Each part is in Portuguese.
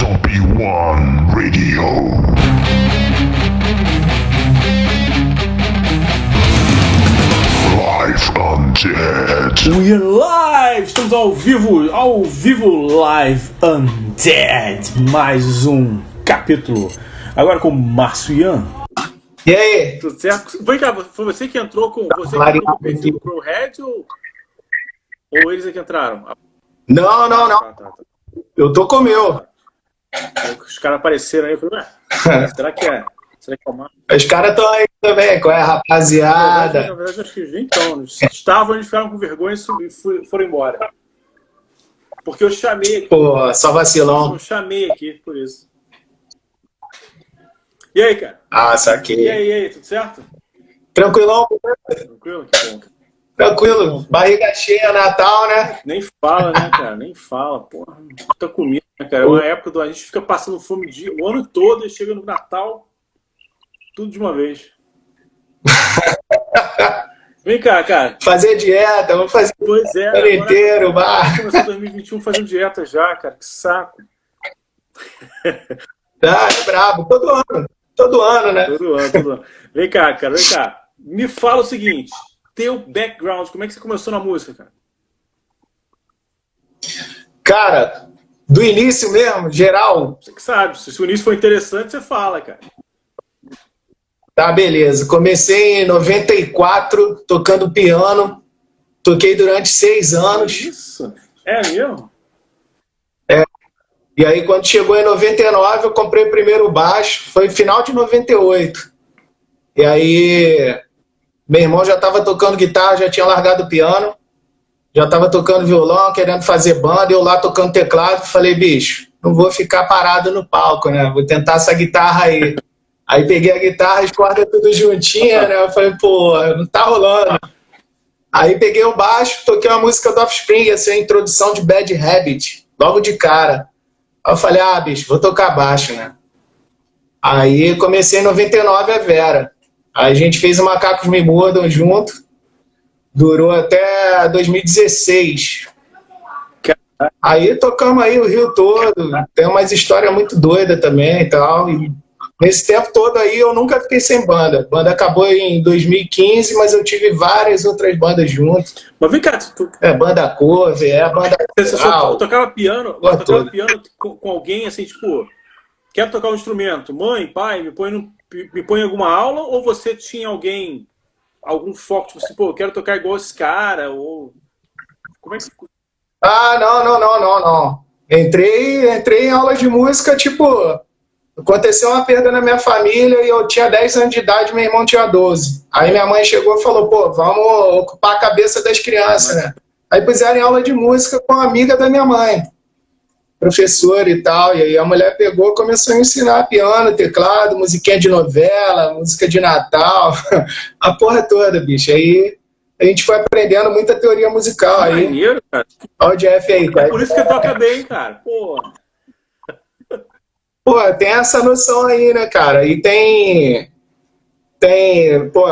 Zombie One Radio. Live Undead. We are live! Estamos ao vivo, ao vivo live Undead. Mais um capítulo. Agora com Márcio Ian. E aí? Tudo certo? Foi, cá, foi você que entrou com você que entrou com o Crowhead ou, ou eles é que entraram? Ah, Não, não, não. tá, tá, tá. Eu tô com o meu. Os caras apareceram aí, eu falei, ué, será que é? Será que é o Márcio? Os caras estão aí também. Qual é, Na rapaziada? verdade, acho que estão. Eles estavam, eles ficaram com vergonha e su- e fui- foram embora. Porque eu chamei aqui. Pô, só vacilão. Eu chamei aqui, por isso. E aí, cara? Ah, E saquei. aí, e aí, tudo certo? Tranquilão? Tranquilo? Que bom. Tranquilo. Barriga cheia, Natal, né? Nem fala, né, cara? Nem fala. Porra, muita comida, né, cara? É uma época do. A gente fica passando fome de, o ano todo e chega no Natal, tudo de uma vez. Vem cá, cara. Fazer dieta, vamos fazer Pois é. ano agora- inteiro, bar. Começou 2021 fazendo dieta já, cara. Que saco. Ah, é brabo. Todo ano. Todo ano, né? Todo ano, todo ano. Vem cá, cara, vem cá. Me fala o seguinte: teu background, como é que você começou na música, cara? Cara, do início mesmo, geral, Você que sabe, se o início for interessante, você fala, cara. Tá, beleza. Comecei em 94, tocando piano. Toquei durante seis anos. Isso? É mesmo? E aí, quando chegou em 99, eu comprei o primeiro baixo. Foi final de 98. E aí, meu irmão já estava tocando guitarra, já tinha largado o piano. Já estava tocando violão, querendo fazer banda. Eu lá tocando teclado. Falei, bicho, não vou ficar parado no palco, né? Vou tentar essa guitarra aí. Aí peguei a guitarra, as cordas tudo juntinha, né? Eu falei, pô, não tá rolando. Aí peguei o baixo, toquei uma música do Offspring, assim, a introdução de Bad Habit, logo de cara. Aí eu falei, ah, bicho, vou tocar baixo, né? Aí comecei em 99 a Vera. A gente fez o Macacos Me Mudam junto. Durou até 2016. Aí tocamos aí o Rio todo. Tem umas histórias muito doidas também e tal. E nesse tempo todo aí eu nunca fiquei sem banda. A banda acabou em 2015, mas eu tive várias outras bandas junto. Mas vem cá, tu, É banda cover, é banda você só coral. tocava piano, tocava piano com, com alguém assim, tipo, quero tocar um instrumento, mãe, pai, me põe, no, me põe em alguma aula, ou você tinha alguém, algum foco, tipo assim, pô, eu quero tocar igual esse cara, ou. Como é que. Ah, não, não, não, não, não. Entrei, entrei em aula de música, tipo, aconteceu uma perda na minha família e eu tinha 10 anos de idade, meu irmão tinha 12. Aí minha mãe chegou e falou, pô, vamos ocupar a cabeça das crianças, né? Aí puseram em aula de música com uma amiga da minha mãe, professora e tal. E aí a mulher pegou, começou a ensinar piano, teclado, musiquinha de novela, música de Natal, a porra toda, bicho. Aí a gente foi aprendendo muita teoria musical aí. Maneiro, cara. Olha o Jeff aí, É cara. por isso que toca bem, cara. Pô. Pô, tem essa noção aí, né, cara? E tem. Tem. Pô,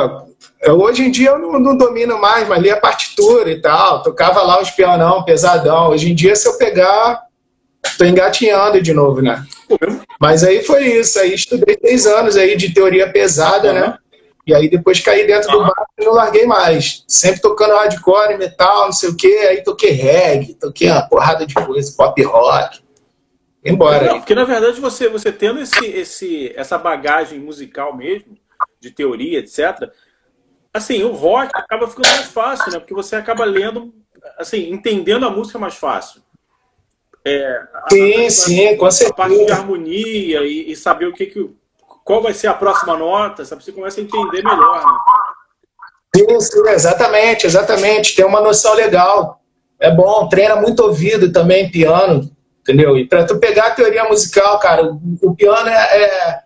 hoje em dia eu não, não domino mais, mas li a partitura e tal. Tocava lá os pianão pesadão. Hoje em dia, se eu pegar, tô engatinhando de novo, né? Mas aí foi isso. Aí estudei três anos aí de teoria pesada, Aham. né? E aí depois caí dentro do bar e não larguei mais. Sempre tocando hardcore, metal, não sei o quê. Aí toquei reggae, toquei uma porrada de coisa, pop rock. Embora. Não, porque na verdade você, você tendo esse, esse, essa bagagem musical mesmo, de teoria, etc., assim, o rock acaba ficando mais fácil, né? Porque você acaba lendo, assim, entendendo a música mais fácil. É, a- Sim, a- sim, com a parte de certeza. harmonia e, e saber o que que qual vai ser a próxima nota, sabe? Você começa a entender melhor, né? Sim, sim, exatamente, exatamente. Tem uma noção legal. É bom, treina muito ouvido também, piano, entendeu? E para tu pegar a teoria musical, cara, o, o piano é, é-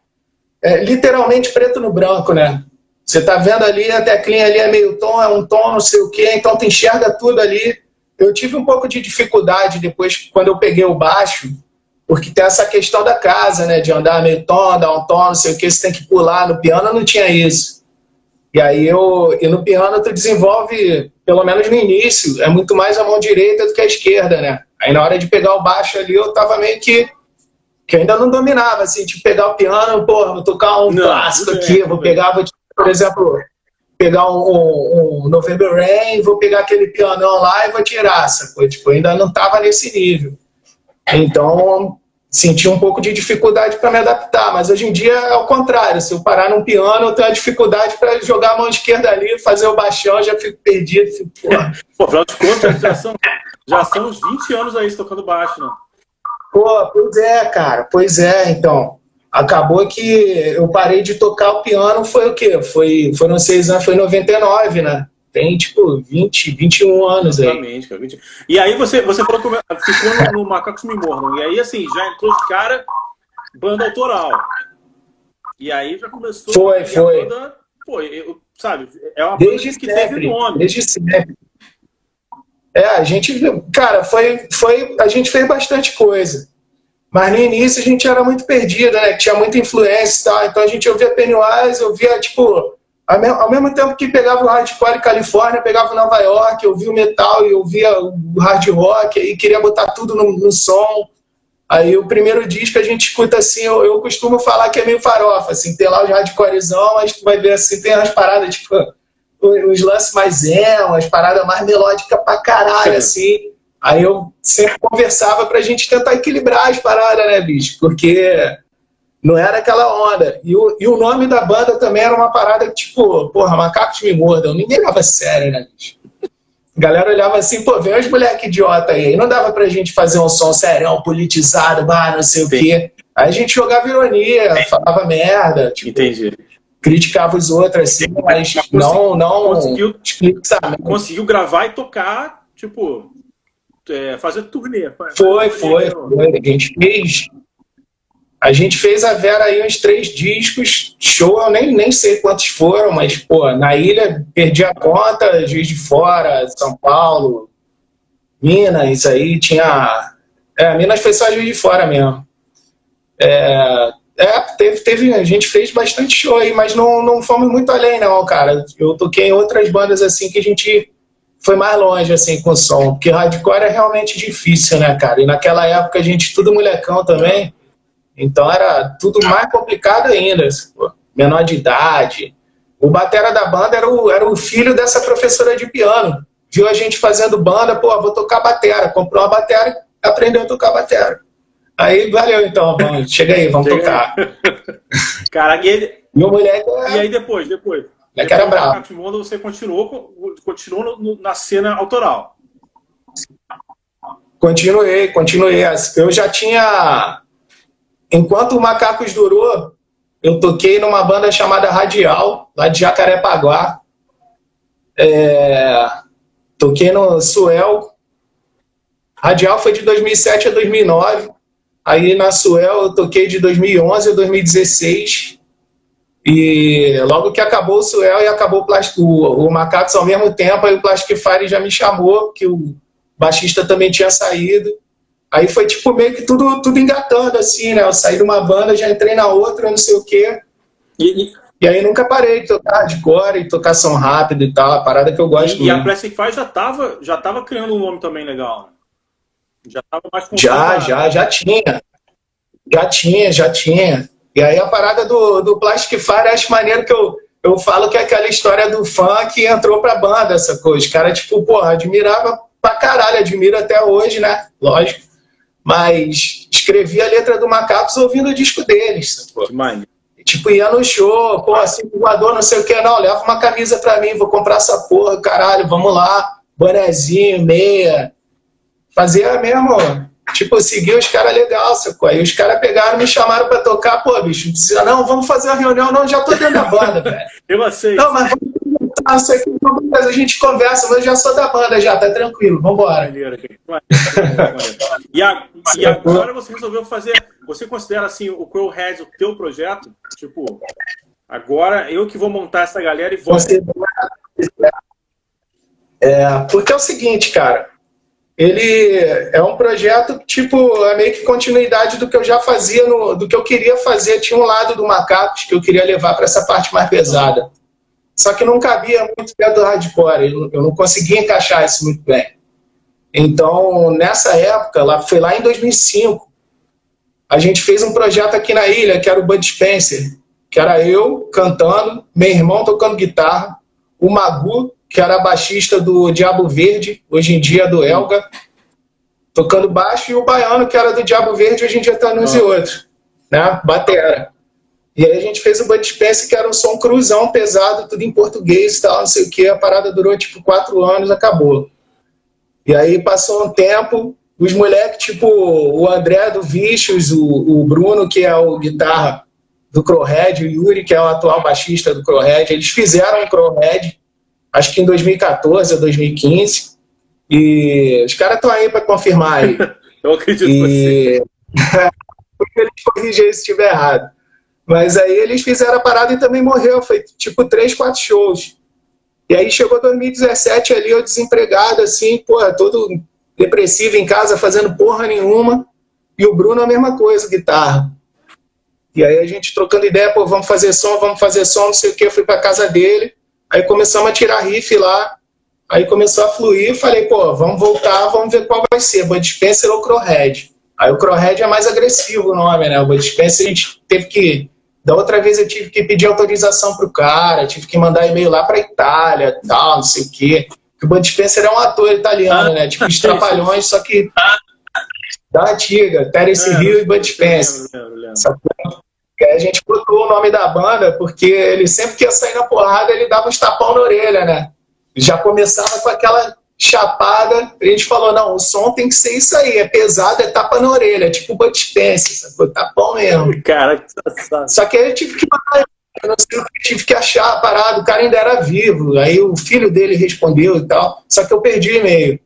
é literalmente preto no branco, né? Você tá vendo ali, a teclinha ali é meio tom, é um tom, não sei o quê, então tu enxerga tudo ali. Eu tive um pouco de dificuldade depois, quando eu peguei o baixo, porque tem essa questão da casa, né? De andar meio tom, dar um tom, não sei o quê, você tem que pular. No piano não tinha isso. E aí eu, e no piano tu desenvolve, pelo menos no início, é muito mais a mão direita do que a esquerda, né? Aí na hora de pegar o baixo ali eu tava meio que que ainda não dominava, assim, tipo, pegar o piano, pô, vou tocar um Não, clássico aqui, vou pegar, vou, por exemplo, pegar um, um, November Rain, vou pegar aquele pianão lá e vou tirar, sacou? Tipo, ainda não tava nesse nível. Então, senti um pouco de dificuldade para me adaptar, mas hoje em dia é o contrário. Se eu parar num piano, eu tenho a dificuldade para jogar a mão esquerda ali, fazer o baixão, já fico perdido. Fico, porra. Pô, afinal de contas, já são, já são uns 20 anos aí tocando baixo, né? Pô, pois é, cara, pois é, então. Acabou que eu parei de tocar o piano, foi o quê? Foi, foram seis anos, foi em 99, né? Tem, tipo, 20, 21 anos aí. Exatamente, cara. 20. E aí você, você falou que ficou no, no Macacos Me Mordam. E aí, assim, já entrou de cara banda autoral. E aí já começou... Foi, foi. Banda, pô, eu, sabe, é uma Desde banda que sempre, teve nome. desde sempre. É, a gente, cara, foi, foi, a gente fez bastante coisa. Mas no início a gente era muito perdido, né? Tinha muita influência e tal. Então a gente ouvia Pennywise, ouvia, tipo, ao mesmo, tempo que pegava o hardcore Califórnia, pegava Nova York, ouvia o metal e ouvia o hard rock, e queria botar tudo no, no som. Aí o primeiro disco a gente escuta assim, eu, eu costumo falar que é meio farofa, assim, tem lá os hardcorezão, mas tu vai ver assim, tem umas paradas, tipo, os lances mais emo, as paradas mais melódicas pra caralho, assim. Aí eu sempre conversava pra gente tentar equilibrar as paradas, né, bicho? Porque não era aquela onda. E o, e o nome da banda também era uma parada que, tipo, porra, macacos me mordam. Ninguém leva a sério, né, bicho? A galera olhava assim, pô, vem os moleque idiota aí. Não dava pra gente fazer um som serão, politizado, bah, não sei o Sim. quê. Aí a gente jogava ironia, falava merda, tipo, Entendi. criticava os outros, assim, mas não, não conseguiu-. Conseguiu gravar e tocar, tipo, é, fazer turnê. Foi, foi, foi. A gente fez. A gente fez a Vera aí uns três discos, show, eu nem, nem sei quantos foram, mas, pô, na ilha perdi a conta, Juiz de Fora, São Paulo, Minas, aí tinha. É, Minas foi só Juiz de Fora mesmo. É, é, teve, teve, a gente fez bastante show aí, mas não, não fomos muito além, não, cara. Eu toquei em outras bandas assim que a gente foi mais longe assim com o som, porque hardcore é realmente difícil, né, cara? E naquela época a gente tudo molecão também, então era tudo mais complicado ainda, pô. menor de idade. O batera da banda era o, era o filho dessa professora de piano. Viu a gente fazendo banda, pô, vou tocar batera. Comprou uma batera, aprendeu a tocar batera. Aí, valeu então, vamos, chega aí, vamos Chega tocar. Cara, e, aí- E o moleque e aí depois, depois? É que era bravo. Você continuou, continuou na cena autoral. Continuei, continuei. Eu já tinha. Enquanto o Macacos durou, eu toquei numa banda chamada Radial, lá de Jacarepaguá. É... Toquei no Suel. Radial foi de 2007 a 2009. Aí na Suel eu toquei de 2011 a 2016. E logo que acabou o Suel e acabou o, Plas- o, o Macacos ao mesmo tempo, aí o Plastic Fire já me chamou, que o baixista também tinha saído. Aí foi tipo meio que tudo, tudo engatando, assim, né? Eu saí de uma banda, já entrei na outra, não sei o quê. E, e- E aí nunca parei de tocar hardcore e tocar som rápido e tal, a parada que eu gosto e a muito. Plastic Fire já tava, já tava criando um nome também legal. né? Já tava mais Já, já, já tinha. Já tinha, já tinha. E aí a parada do, do Plastic Fire, acho maneiro que eu, eu falo que é aquela história do fã que entrou pra banda, essa coisa. Os caras, tipo, porra, admirava pra caralho, admiro até hoje, né? Lógico. Mas escrevi a letra do Macacos ouvindo o disco deles, sacou? Que maneiro. Tipo, ia no show, pô, assim, voador, não sei o que, não, leva uma camisa pra mim, vou comprar essa porra, caralho, vamos lá, bonezinho, meia. Fazia mesmo, tipo, seguir os caras legal, sacou? Aí os caras pegaram, me chamaram pra tocar, pô, bicho, não precisa, não, vamos fazer uma reunião, não, já tô dentro da banda, velho. Eu aceito. Não, mas vamos isso aqui, a gente conversa, mas eu já sou da banda já, tá tranquilo, vambora. Maneiro. E, a- e agora você resolveu fazer. Você considera assim o Crow Heads o teu projeto? Tipo, agora eu que vou montar essa galera e vou. Você... É, porque é o seguinte, cara. Ele é um projeto tipo é meio que continuidade do que eu já fazia, no, do que eu queria fazer. Tinha um lado do Macacos que eu queria levar para essa parte mais pesada. Só que não cabia muito dentro do hardcore. Eu não conseguia encaixar isso muito bem. Então, nessa época, lá, foi lá em 2005. a gente fez um projeto aqui na ilha, que era o Bud Spencer, que era eu cantando, meu irmão tocando guitarra, o Magu, que era baixista do Diabo Verde, hoje em dia do Elga, tocando baixo, e o Baiano, que era do Diabo Verde, hoje em dia tá nos e outros, né? Batera. E aí a gente fez o Bud Spencer, que era um som cruzão, pesado, tudo em português e tal, não sei o que. A parada durou tipo quatro anos, acabou. E aí passou um tempo, os moleques, tipo o André do Vicious, o, o Bruno, que é o guitarra do Crowhead, o Yuri, que é o atual baixista do Crowhead, eles fizeram o Crowhead, acho que em 2014 ou 2015. E os caras estão aí para confirmar aí. Eu acredito e... você. Porque eles corrigem se estiver errado. Mas aí eles fizeram a parada e também morreu. Foi tipo três, quatro shows. E aí chegou 2017 ali, eu desempregado, assim, porra, todo depressivo em casa, fazendo porra nenhuma. E o Bruno a mesma coisa, guitarra. E aí a gente trocando ideia, pô, vamos fazer som, vamos fazer som, não sei o que. Eu fui pra casa dele. Aí começamos a tirar riff lá. Aí começou a fluir. Falei, pô, vamos voltar, vamos ver qual vai ser, Bud Spencer ou Crowhead. Aí o Crowhead é mais agressivo o nome, né? O Bud Spencer a gente teve que da outra vez eu tive que pedir autorização pro cara, tive que mandar e-mail lá pra Itália, tal, não sei o quê. o Bud Spencer é um ator italiano, né? Tipo, os Trapalhões, só que da antiga, Terence é, Hill e Bud Spencer. E aí a gente botou o nome da banda porque ele sempre que ia sair na porrada, ele dava uns tapão na orelha, né? Já começava com aquela chapada, a gente falou, não, o som tem que ser isso aí, é pesado, é tapa na orelha, é tipo Bud Spencer, sacou? Tapão mesmo. Cara, que. Só que aí eu tive que eu tive que achar a parada, o cara ainda era vivo, aí o filho dele respondeu e tal, só que eu perdi o e-mail.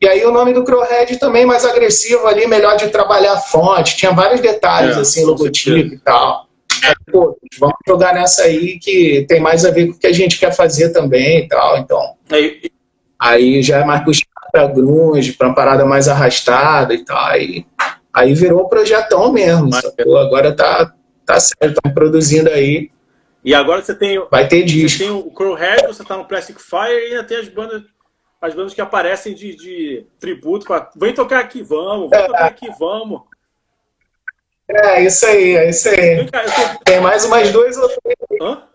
E aí o nome do Crowhead também mais agressivo ali, melhor de trabalhar a fonte, tinha vários detalhes, é, assim, logotipo e tal. Pô, vamos jogar nessa aí que tem mais a ver com o que a gente quer fazer também e tal, então... Aí, Aí já é mais puxado para grunge, para uma parada mais arrastada e tal. Aí, aí virou um projetão mesmo. Agora tá, tá certo, estão produzindo aí. E agora você tem. Vai ter disco. Você tem o Crowhead, você tá no Plastic Fire e ainda tem as bandas. As bandas que aparecem de, de tributo. Pra, vem tocar aqui, vamos. Vem é. tocar aqui, vamos. É, isso aí, é isso aí. Cá, tô... Tem mais umas duas ou três. Hã?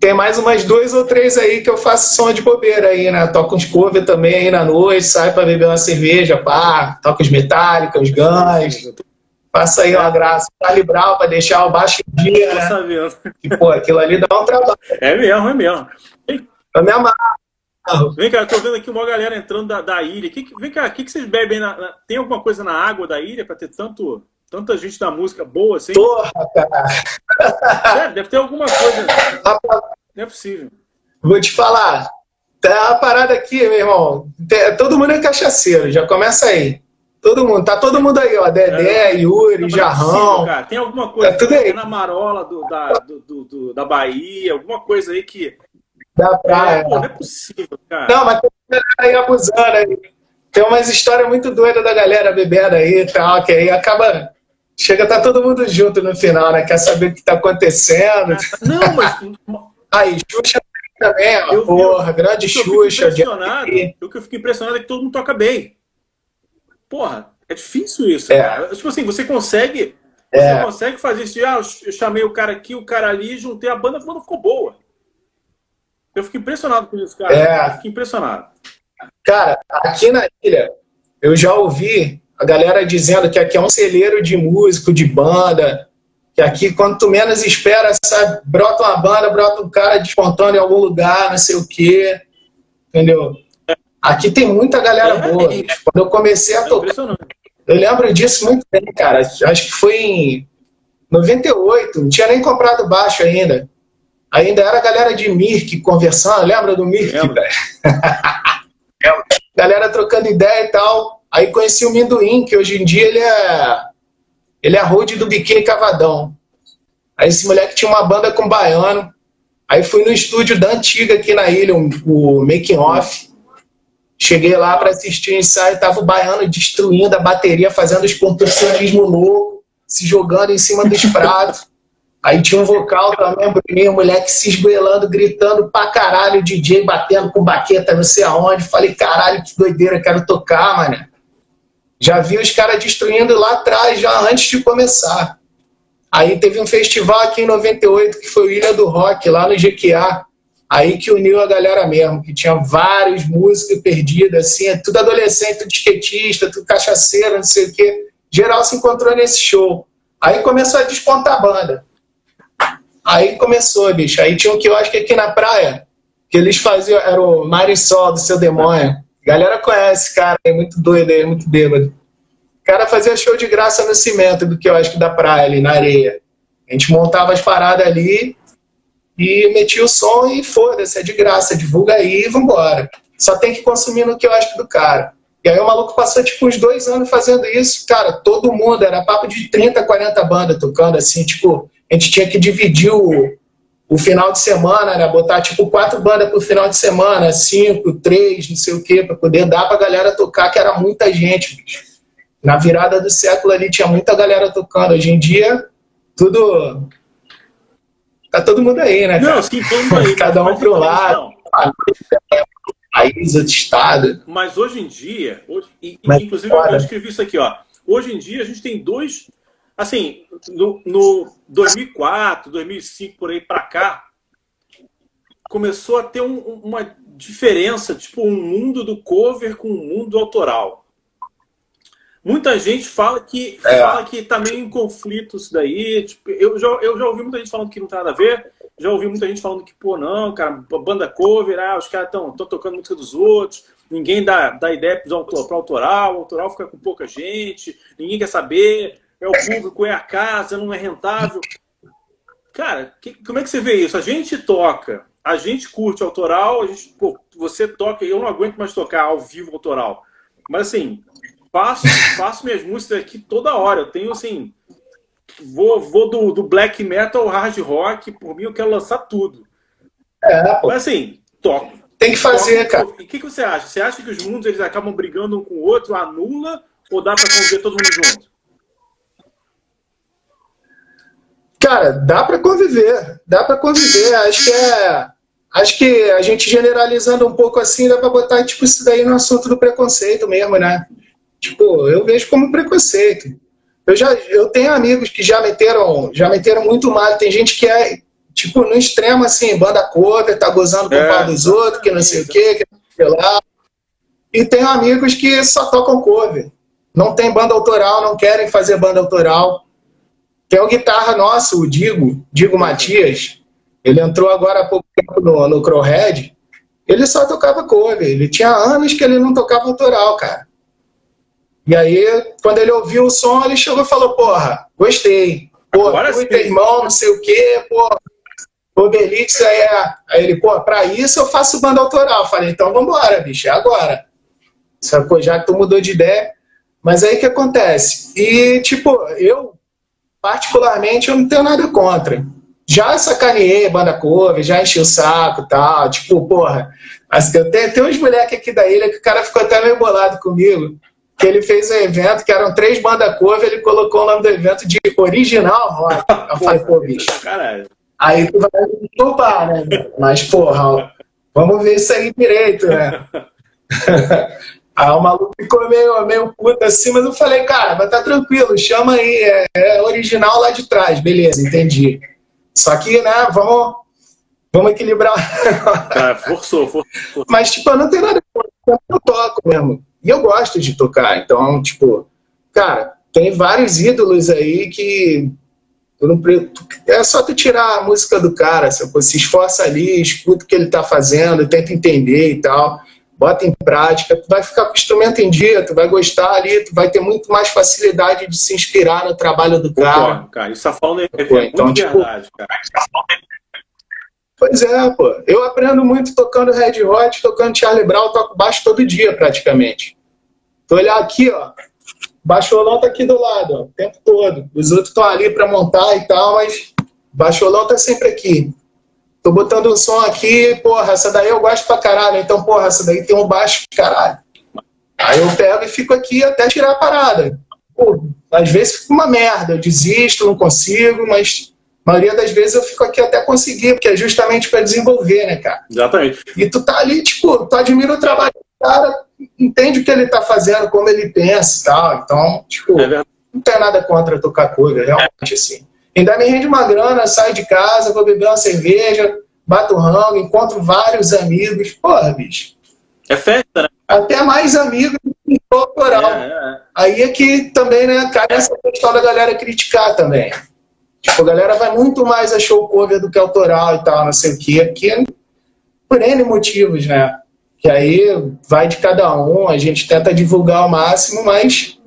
tem mais umas duas ou três aí que eu faço som de bobeira aí, né? Toco uns cover também aí na noite, sai para beber uma cerveja, pá, toco os Metallica, os Guns. Faça aí uma graça, calibrar para deixar o baixo em dia, né? Sabendo. E, pô, aquilo ali dá um trabalho. É mesmo, é mesmo. Eu me amarro. Vem cá, eu tô vendo aqui uma galera entrando da, da ilha. Que, vem cá, o que, que vocês bebem? Na, na, tem alguma coisa na água da ilha para ter tanto, tanta gente da música boa assim? Porra, cara. Sério, deve ter alguma coisa. Não é possível. Vou te falar. Tá a parada aqui, meu irmão. Todo mundo é cachaceiro, já começa aí. Todo mundo, tá todo mundo aí, ó. Dedé, é, Yuri, não, Jarrão. É Tem alguma coisa tá tudo aí. na marola do, da, do, do, da Bahia, alguma coisa aí que. Da praia. É, pô, não é possível, cara. Não, mas tem galera aí abusando aí. Tem umas histórias muito doidas da galera bebendo aí e tal, que aí acaba Chega, tá todo mundo junto no final, né? Quer saber o que tá acontecendo. Não, mas. Aí, Xuxa também, ó, eu porra, vi, grande eu Xuxa. Impressionado, o que eu fico impressionado é que todo mundo toca bem. Porra, é difícil isso, é. cara. Tipo assim, você consegue. Você é. consegue fazer isso. Ah, eu chamei o cara aqui, o cara ali, juntei a banda, a banda ficou boa. Eu fico impressionado com isso, cara. É. Eu fico impressionado. Cara, aqui na ilha, eu já ouvi a galera dizendo que aqui é um celeiro de músico, de banda, que aqui, quando tu menos espera, sabe, brota uma banda, brota um cara despontando em algum lugar, não sei o quê, entendeu? Aqui tem muita galera é, boa. É, quando eu comecei a é tocar, eu lembro disso muito bem, cara. Acho que foi em 98, não tinha nem comprado baixo ainda. Ainda era a galera de Mirk conversando, lembra do Mirk? galera trocando ideia e tal. Aí conheci o Minduim, que hoje em dia ele é ele é road do Biquíni Cavadão. Aí esse moleque tinha uma banda com baiano. Aí fui no estúdio da antiga aqui na ilha, o Making Off. Cheguei lá para assistir o ensaio, tava o baiano destruindo a bateria, fazendo os contorcionismo louco, se jogando em cima dos pratos. Aí tinha um vocal também, Bruninho, o moleque se esgoelando, gritando pra caralho, DJ batendo com baqueta não sei aonde. Falei, caralho, que doideira, quero tocar, mano. Já vi os caras destruindo lá atrás, já antes de começar. Aí teve um festival aqui em 98, que foi o Ilha do Rock, lá no GQA. Aí que uniu a galera mesmo, que tinha vários músicos perdidos, assim, é tudo adolescente, tudo skatista, tudo cachaceiro, não sei o quê. Geral se encontrou nesse show. Aí começou a despontar a banda. Aí começou, bicho. Aí tinha um que eu acho que aqui na praia, que eles faziam, era o Marisol do Seu Demônio. Galera conhece, cara, é muito doido, é muito bêbado. O cara fazia show de graça no cimento do que eu acho que da praia ali, na areia. A gente montava as paradas ali e metia o som e foda-se, é de graça, divulga aí e vambora. Só tem que consumir no que eu acho do cara. E aí o maluco passou tipo uns dois anos fazendo isso, cara, todo mundo, era papo de 30, 40 bandas tocando, assim, tipo, a gente tinha que dividir o, o final de semana, né? Botar tipo quatro bandas por final de semana, cinco, três, não sei o quê, para poder dar pra galera tocar, que era muita gente, bicho. Na virada do século ali tinha muita galera tocando. Hoje em dia, tudo. Tá todo mundo aí, né? Cara? Não, sim, todo mundo aí. Cada um pro lado. País, outro estado. Mas hoje em dia, hoje, Mas, inclusive eu escrevi isso aqui, ó. Hoje em dia a gente tem dois Assim, no, no 2004, 2005, por aí para cá, começou a ter um, uma diferença, tipo um mundo do cover com um mundo autoral. Muita gente fala que é. fala que tá meio em conflito isso daí. Tipo, eu, já, eu já ouvi muita gente falando que não tem nada a ver. Já ouvi muita gente falando que, pô, não, cara, banda cover, ah, os caras estão tocando música dos outros, ninguém dá, dá ideia para autor, autoral, o autoral fica com pouca gente, ninguém quer saber é o público, é a casa, não é rentável. Cara, que, como é que você vê isso? A gente toca, a gente curte autoral, a gente, pô, você toca, eu não aguento mais tocar ao vivo autoral. Mas assim, faço, faço minhas músicas aqui toda hora. Eu tenho assim. Vou, vou do, do black metal ao hard rock, por mim eu quero lançar tudo. É, pô. Mas assim, toco. Tem que fazer, toco, cara. O que, que você acha? Você acha que os mundos eles acabam brigando um com o outro, anula, ou dá para conviver todo mundo junto? Cara, dá para conviver, dá para conviver. Acho que é, acho que a gente generalizando um pouco assim dá para botar tipo isso daí no assunto do preconceito mesmo, né? Tipo, eu vejo como preconceito. Eu já, eu tenho amigos que já meteram, já meteram muito mal. Tem gente que é tipo no extremo assim, banda cover, tá gozando com é, o pau dos outros, que não sei o quê, que não sei lá. E tem amigos que só tocam cover. Não tem banda autoral, não querem fazer banda autoral. Tem o guitarra nosso, o Digo, Digo Matias. Ele entrou agora há pouco tempo no, no Crowhead. Ele só tocava cover. Ele tinha anos que ele não tocava autoral, cara. E aí, quando ele ouviu o som, ele chegou e falou: Porra, gostei. Pô, e irmão, não sei o quê, pô. O Belix é. Aí ele, pô, pra isso eu faço banda autoral. Eu falei: Então vambora, bicho, é agora. Sacou? Já que tu mudou de ideia. Mas aí o que acontece? E, tipo, eu particularmente, eu não tenho nada contra. Já sacaneei banda cover, já enchi o saco e tal. Tipo, porra, assim, tem, tem uns moleques aqui da ilha que o cara ficou até meio bolado comigo. Que ele fez um evento que eram três bandas cover, ele colocou o nome do evento de Original Rock. Eu falei, pô, bicho. Caralho. Aí tu vai me culpar, né? Mas, porra, vamos ver isso aí direito, né? Aí o maluco ficou meio, meio puto assim, mas eu falei, cara, mas tá tranquilo, chama aí, é, é original lá de trás, beleza, entendi. Só que, né, vamos, vamos equilibrar. Cara, forçou, forçou. Mas, tipo, eu não tenho nada eu toco mesmo. E eu gosto de tocar, então, tipo, cara, tem vários ídolos aí que não, é só tu tirar a música do cara, se esforça ali, escuta o que ele tá fazendo, tenta entender e tal bota em prática, tu vai ficar com o instrumento em dia, tu vai gostar ali, tu vai ter muito mais facilidade de se inspirar no trabalho do cara. Pô, cara, isso tá falando é, é então, muito tipo, verdade, cara. Pois é, pô. Eu aprendo muito tocando Red Hot, tocando Charlie Brown, toco baixo todo dia praticamente. Tu olhar aqui, ó, baixolão tá aqui do lado, ó, o tempo todo. Os outros estão ali para montar e tal, mas baixolão tá sempre aqui. Tô botando um som aqui, porra, essa daí eu gosto pra caralho. Então, porra, essa daí tem um baixo, caralho. Aí eu pego e fico aqui até tirar a parada. Pô, às vezes fica uma merda, eu desisto, não consigo, mas a maioria das vezes eu fico aqui até conseguir, porque é justamente para desenvolver, né, cara? Exatamente. E tu tá ali, tipo, tu admira o trabalho cara entende o que ele tá fazendo, como ele pensa e tal. Então, tipo, É não tem nada contra tocar cover, realmente, assim. Ainda me rende uma grana, saio de casa, vou beber uma cerveja, bato rango, encontro vários amigos. Porra, bicho. É festa, né? Até mais amigos do que É, autoral. é, é. Aí é que também, né, cai nessa questão da galera criticar também. Tipo, a galera vai muito mais a show cover do que autoral e tal, não sei o quê. Aqui é por N motivos, né? Que aí vai de cada um, a gente tenta divulgar ao máximo, mas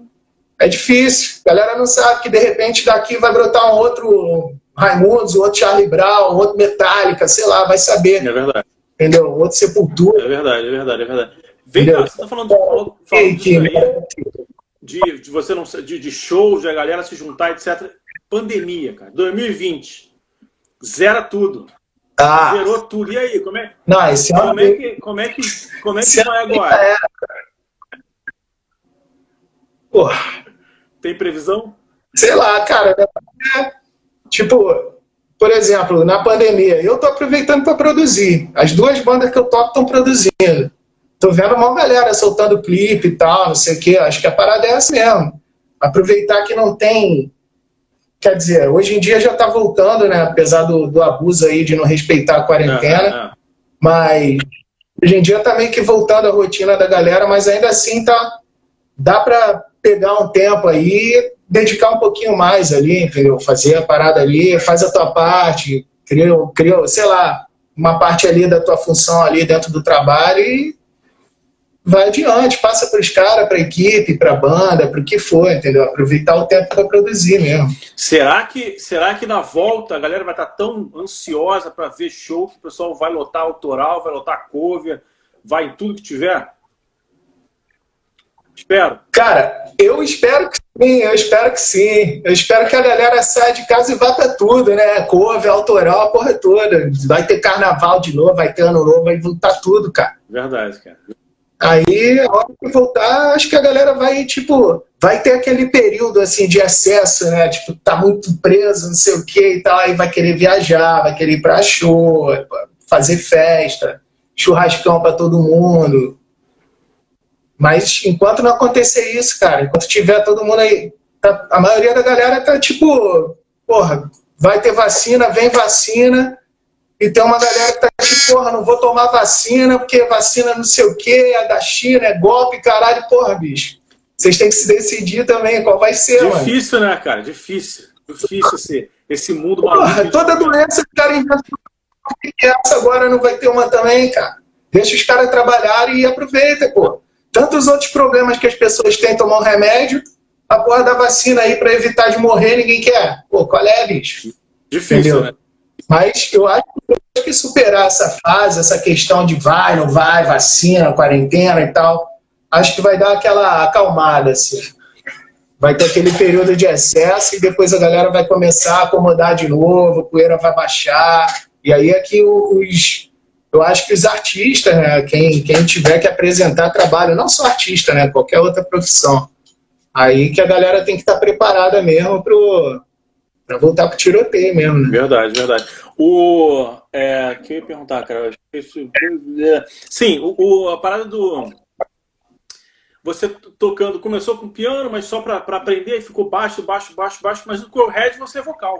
é difícil. A galera não sabe que de repente daqui vai brotar um outro Raimundos, um outro Charlie Brown, um outro Metallica, sei lá, vai saber, É verdade. entendeu? Um outro Sepultura. É verdade, é verdade, é verdade. Vem Entendeu? cá, você tá falando, falando, falando Que- de, de você não de, de shows, de a galera se juntar, etc. Pandemia, cara. 2020. Zera tudo. Ah, Zerou tudo. E aí, como é, não, esse ano como é que, como é que, como é que Esse vai agora? porra, Tem previsão? sei lá, cara. é, tipo, por exemplo, na pandemia, eu tô aproveitando para produzir. As duas bandas que eu toco estão produzindo. Tô vendo uma galera soltando clipe e tal, não sei o quê. Acho que a parada é essa mesmo. Aproveitar que não tem. Quer dizer, hoje em dia já tá voltando, né? Apesar do, do abuso aí de não respeitar a quarentena. É, é. Mas hoje em dia tá meio que voltando a rotina da galera, mas ainda assim tá dá para pegar um tempo aí, dedicar um pouquinho mais ali, entendeu? Fazer a parada ali, faz a tua parte, cria, cria, sei lá, uma parte ali da tua função ali dentro do trabalho e vai adiante, passa para os caras, para a equipe, para a banda, para o que for, entendeu? Aproveitar o tempo para produzir mesmo. Será que, será que na volta a galera vai estar tão ansiosa para ver show que o pessoal vai lotar autoral, vai lotar cover, vai em tudo que tiver? Espero. Cara, eu espero que sim, eu espero que sim. Eu espero que a galera saia de casa e vá pra tudo, né? Cover, autoral, a porra toda. Vai ter carnaval de novo, vai ter ano novo, vai voltar tudo, cara. Verdade, cara. Aí, a hora que voltar, acho que a galera vai, tipo, vai ter aquele período, assim, de acesso, né? Tipo, tá muito preso, não sei o que e tal, aí vai querer viajar, vai querer ir pra show, fazer festa, churrascão pra todo mundo. Mas enquanto não acontecer isso, cara, enquanto tiver todo mundo aí, tá- a maioria da galera tá tipo, porra, vai ter vacina, vem vacina, e tem uma galera que tá tipo, porra, não vou tomar vacina, porque vacina não sei o que, é da China, é golpe, caralho, porra, bicho. Vocês têm que se decidir também qual vai ser, mano. Difícil, né, cara? Difícil. Difícil esse, esse mundo Porra, maluco. toda doença que o cara inventa, que essa agora não vai ter uma também, cara. Deixa os caras trabalharem e aproveita, pô. Tantos outros problemas que as pessoas têm tomar um remédio, a porra da vacina aí pra evitar de morrer, ninguém quer. Pô, qual é, bicho? Difícil, Entendeu? né? Mas eu acho que depois que superar essa fase, essa questão de vai, não vai, vacina, quarentena e tal, acho que vai dar aquela acalmada, assim. Vai ter aquele período de excesso e depois a galera vai começar a acomodar de novo, a poeira vai baixar. E aí é que os. Eu acho que os artistas, né, quem, quem tiver que apresentar trabalho, não só artista, né, qualquer outra profissão, aí que a galera tem que estar preparada mesmo para voltar pro tiroteio mesmo, né? Verdade, verdade. O. É, perguntar, cara? Sim, o, o- a parada do. Você tocando, começou com piano, mas só pra aprender, ficou baixo, baixo, baixo, baixo, mas no Core você é vocal.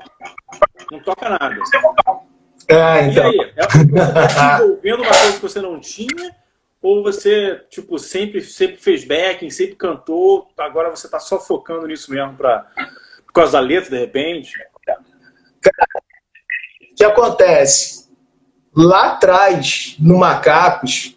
Não toca nada. É, E então. aí? É, você tá uma coisa que você não tinha? Ou você, tipo, sempre, sempre fez backing, sempre cantou, agora você tá só focando nisso mesmo pra, por causa da letra, de repente? O que acontece? Lá atrás, no Macacos,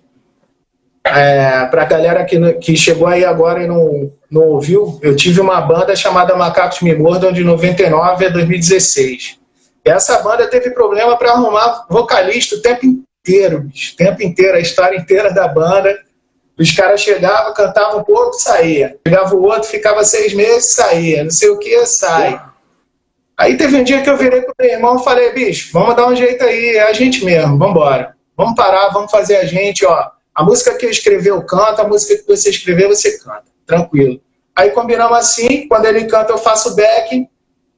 é, para a galera que, que chegou aí agora e não, não ouviu, eu tive uma banda chamada Macacos Me Mordam de 99 a 2016. Essa banda teve problema para arrumar vocalista o tempo inteiro, bicho, o tempo inteiro, a história inteira da banda. Os caras chegavam, cantavam um pouco, saía. Chegava o outro, ficava seis meses, saía. Não sei o que, sai. Aí teve um dia que eu virei pro meu irmão e falei, bicho, vamos dar um jeito aí, é a gente mesmo, vamos embora. Vamos parar, vamos fazer a gente, ó. A música que eu escrevi eu canto, a música que você escreveu você canta, tranquilo. Aí combinamos assim, quando ele canta eu faço o back,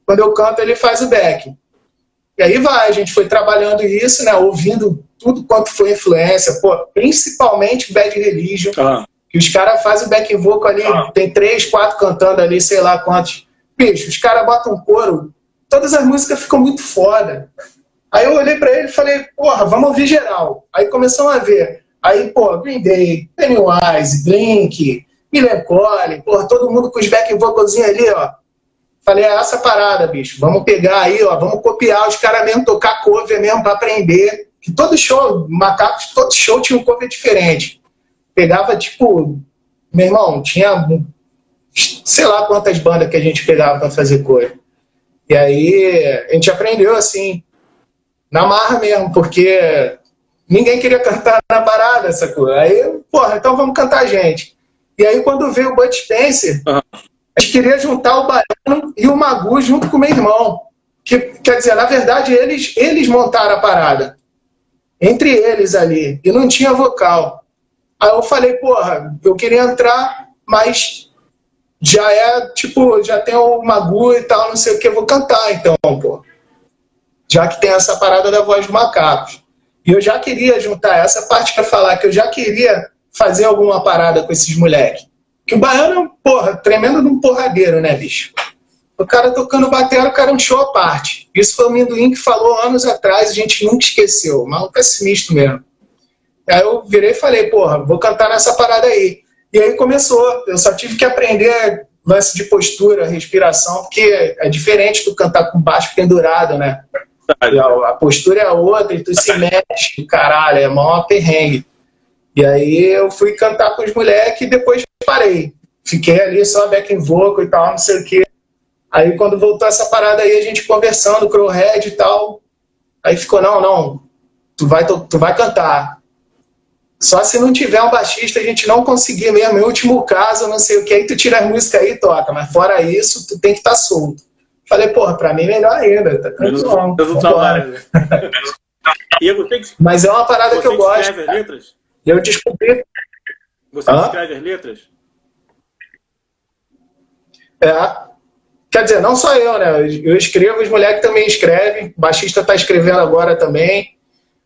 quando eu canto ele faz o back. E aí vai, a gente foi trabalhando isso, né? Ouvindo tudo quanto foi influência, pô, principalmente Bad Religion, Aham. que os caras fazem back vocal ali, tem três, quatro cantando ali, sei lá quantos. Bicho, os caras botam um coro, todas as músicas ficam muito foda. Aí eu olhei pra ele e falei, porra, vamos ouvir geral. Aí começamos a ver. Aí, pô, Green Day, Pennywise, Blink, Melancholy, porra, todo mundo com os back vocalzinhos ali, ó. Falei, é essa parada, bicho. Vamos pegar aí, ó, vamos copiar os caras mesmo, tocar cover mesmo pra aprender. Que todo show, Macacos, todo show tinha um cover diferente. Pegava, tipo, meu irmão, tinha sei lá quantas bandas que a gente pegava pra fazer cover. E aí a gente aprendeu assim, na marra mesmo, porque ninguém queria cantar na parada, essa coisa. Aí, porra, então vamos cantar a gente. E aí quando veio o Bud Spencer, Aham. A gente queria juntar o Baiano e o Magu junto com o meu irmão. Que, quer dizer, na verdade, eles, eles montaram a parada. Entre eles ali. E não tinha vocal. Aí eu falei, porra, eu queria entrar, mas já é, tipo, já tem o Magu e tal, não sei o que, eu vou cantar então, pô. Já que tem essa parada da voz do macacos. E eu já queria juntar essa parte para falar que eu já queria fazer alguma parada com esses moleques. Que o baiano é um, porra, tremendo de um porradeiro, né, bicho? O cara tocando batera, o cara é um show à parte. Isso foi o Minduim que falou anos atrás, a gente nunca esqueceu. Mas um pessimista mesmo. Aí eu virei e falei, porra, vou cantar nessa parada aí. E aí começou. Eu só tive que aprender lance de postura, respiração, porque é diferente do cantar com baixo pendurado, né? A, a postura é a outra, e tu se mexe, caralho, é mó perrengue. E aí eu fui cantar com os moleques e depois parei. Fiquei ali só backing vocal e tal, não sei o quê. Aí quando voltou essa parada aí, a gente conversando, Crowhead e tal. Aí ficou, não, não, tu vai, tu, tu vai cantar. Só se não tiver um baixista, a gente não conseguir mesmo. Em último caso, não sei o que, aí tu tira as músicas aí e toca. Mas fora isso, tu tem que estar tá solto. Falei, porra, pra mim melhor ainda. Tá tranquilo. Né? E é você que, Mas é uma parada você que eu gosto. escreve as letras? Eu descobri. Você escreve as letras? É, quer dizer, não só eu, né? Eu escrevo, os moleques também escrevem. O baixista tá escrevendo agora também.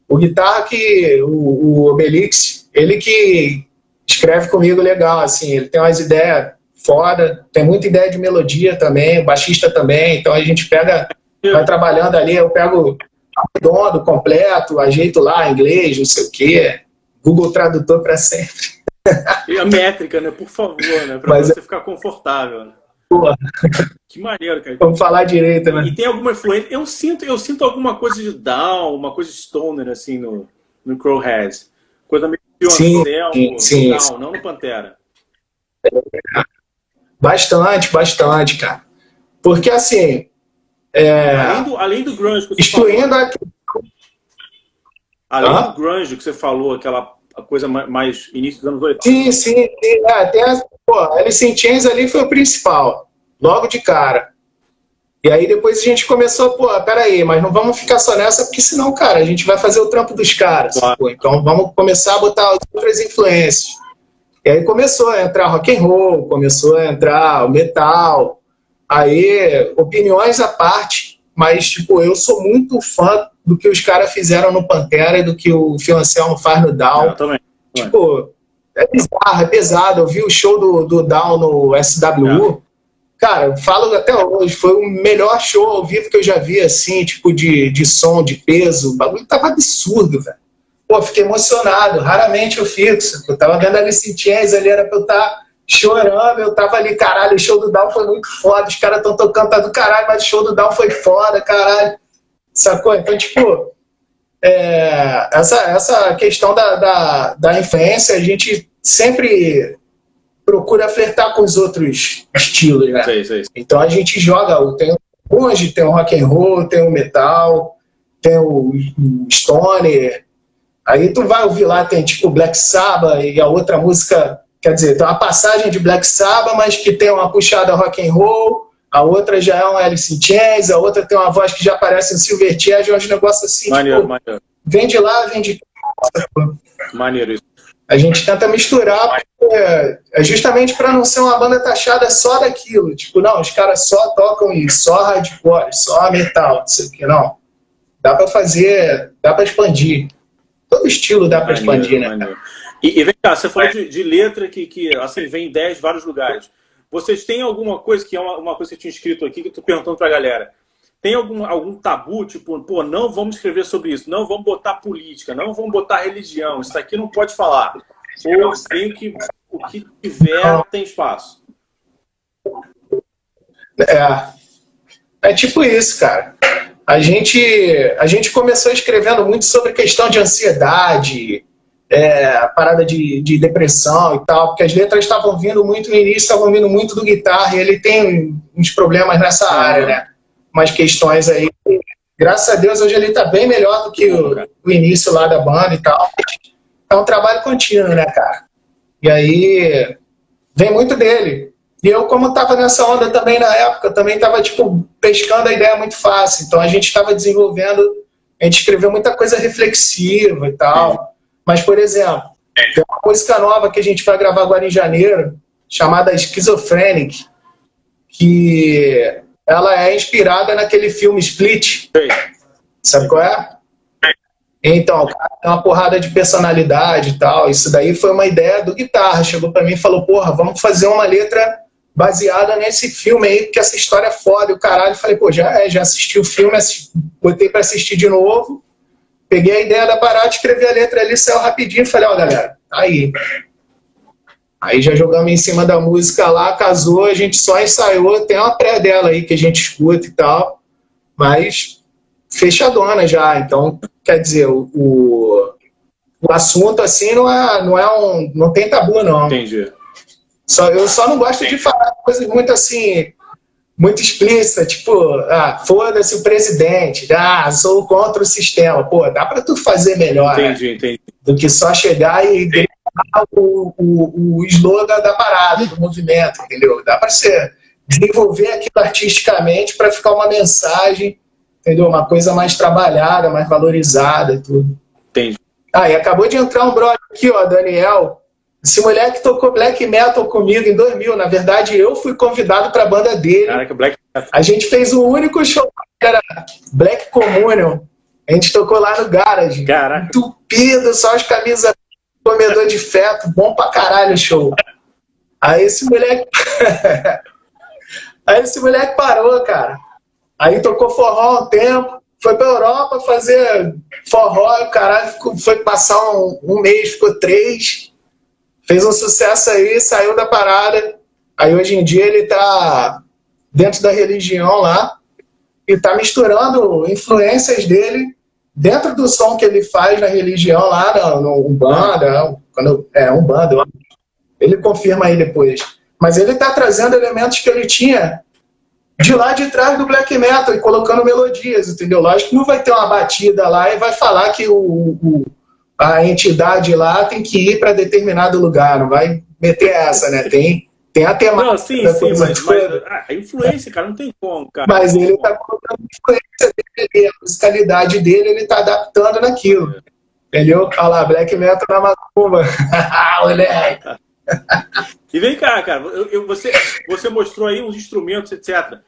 O guitarra que. O, o Obelix, ele que escreve comigo legal, assim. Ele tem umas ideias foda, tem muita ideia de melodia também, o baixista também. Então a gente pega, vai trabalhando ali. Eu pego redondo, completo, ajeito lá, inglês, não sei o quê. Google Tradutor para sempre. E a métrica, né? Por favor, né? Pra Mas você ficar confortável. né? Porra, Que maneiro, cara. vamos falar direito, né? E tem alguma influência. Eu sinto, eu sinto alguma coisa de down, uma coisa stoner, assim, no, no Crowhead. Coisa meio Sim, Anselmo, sim, sim. não no Pantera. Bastante, bastante, cara. Porque assim, é, Além, do, além do grunge que você excluindo falou, a além Hã? do grunge que você falou, aquela coisa ma- mais início dos anos 80. Sim, sim, sim. É, tem pô, Alice in Chains ali foi o principal, logo de cara. E aí depois a gente começou, pô, peraí, mas não vamos ficar só nessa, porque senão, cara, a gente vai fazer o trampo dos caras. Claro. pô. Então vamos começar a botar outras influências. E aí começou a entrar rock and roll, começou a entrar o metal. Aí, opiniões à parte, mas, tipo, eu sou muito fã do que os caras fizeram no Pantera e do que o Phil Anselmo faz no Down. Eu também. Tipo, é bizarro, é pesado. Eu vi o show do, do Down no SWU. Cara, eu falo até hoje, foi o melhor show ao vivo que eu já vi, assim, tipo, de, de som, de peso. O bagulho tava absurdo, velho. Pô, fiquei emocionado. Raramente eu fico. Eu tava vendo a Alice in Chains ali, era pra eu estar chorando. Eu tava ali, caralho, o show do Down foi muito foda. Os caras tão tocando, tá do caralho, mas o show do Down foi foda, caralho. Sacou? Então, tipo, é, essa, essa questão da, da, da influência, a gente sempre procura flertar com os outros estilos, né? Sei, sei. Então a gente joga, tem hoje tem o rock and roll, tem o metal, tem o, stoner. Aí tu vai ouvir lá, tem tipo Black Sabbath e a outra música, quer dizer, tem uma passagem de Black Sabbath, mas que tem uma puxada rock and roll, a outra já é um Alice in Chains, a outra tem uma voz que já parece um Silverchair, é uns negócios assim, Maneiro, tipo, maneiro. vem de lá, vem de cá. Maneiro isso. A gente tenta misturar, é justamente para não ser uma banda taxada só daquilo. Tipo, não, os caras só tocam isso, só hardcore, só metal, não sei o que, não. Dá para fazer, dá para expandir. Todo estilo dá para expandir, né? E, e, vem cá, você falou de, de, letra que, que assim, vem em 10 vários lugares. Vocês têm alguma coisa, que é uma, uma coisa que eu tinha escrito aqui, que eu tô perguntando pra galera. Tem algum, algum tabu, tipo, pô, não vamos escrever sobre isso, não vamos botar política, não vamos botar religião, isso aqui não pode falar. Ou tem que o que tiver tem espaço. É, é tipo isso, cara. A gente, a gente começou escrevendo muito sobre questão de ansiedade, é, parada de, de depressão e tal, porque as letras estavam vindo muito no início, estavam vindo muito do guitarra, e ele tem uns problemas nessa área, né? Umas questões aí. Graças a Deus, hoje ele está bem melhor do que o, o, início lá da banda e tal. É um trabalho contínuo, né, cara? E aí, vem muito dele. E eu, como estava nessa onda também na época, também estava tipo, pescando a ideia muito fácil. Então a gente estava desenvolvendo, a gente escreveu muita coisa reflexiva e tal. Mas, por exemplo, tem uma música nova que a gente vai gravar agora em janeiro, chamada Schizophrenic, que ela é inspirada naquele filme Split. Sabe qual é? Então, tem uma porrada de personalidade e tal. Isso daí foi uma ideia do guitarra. Chegou para mim e falou: Porra, vamos fazer uma letra baseada nesse filme aí, porque essa história é foda. E o caralho, falei, pô, já é, já assisti o filme, assisti, botei para assistir de novo. Peguei a ideia da parada, escrevi a letra ali, saiu rapidinho. Falei, ó, galera, tá aí. Aí já jogamos em cima da música lá, casou, a gente só ensaiou. Tem uma pré dela aí que a gente escuta e tal. Mas fechadona já. Então, quer dizer, o, o, o assunto assim não é, não é um. não tem tabu, não. Entendi. Só, eu só não gosto de falar coisas muito assim, muito explícitas, tipo, ah, foda-se o presidente, ah, sou contra o sistema. Pô, dá para tu fazer melhor. Entendi, né? entendi. Do que só chegar e gritar o, o, o slogan da parada, do movimento, entendeu? Dá para ser desenvolver aquilo artisticamente para ficar uma mensagem, entendeu? Uma coisa mais trabalhada, mais valorizada e tudo. Entendi. Ah, e acabou de entrar um brother aqui, ó, Daniel, esse moleque tocou black metal comigo em 2000. Na verdade, eu fui convidado para a banda dele. Caraca, black A gente fez o único show que era Black Communion. A gente tocou lá no garage. Caraca. Entupido, só as camisas comedor de feto. Bom pra caralho show. Aí esse moleque. Aí esse moleque parou, cara. Aí tocou forró um tempo. Foi pra Europa fazer forró. O caralho foi passar um, um mês, ficou três fez um sucesso aí, saiu da parada. Aí hoje em dia ele tá dentro da religião lá e tá misturando influências dele dentro do som que ele faz na religião lá, no, no Umbanda, quando, é, Umbanda, ele confirma aí depois. Mas ele tá trazendo elementos que ele tinha de lá de trás do black metal e colocando melodias, entendeu? Lógico que não vai ter uma batida lá e vai falar que o, o a entidade lá tem que ir para determinado lugar, não vai meter essa, né? Tem, tem a temática. Não, sim, sim, mas, mas a influência, cara, não tem como, cara. Mas ele está colocando a influência dele, a musicalidade dele, ele está adaptando naquilo. Entendeu? Olha lá, Black Metal na macumba. Moleque. e vem cá, cara, eu, eu, você, você mostrou aí uns instrumentos, etc.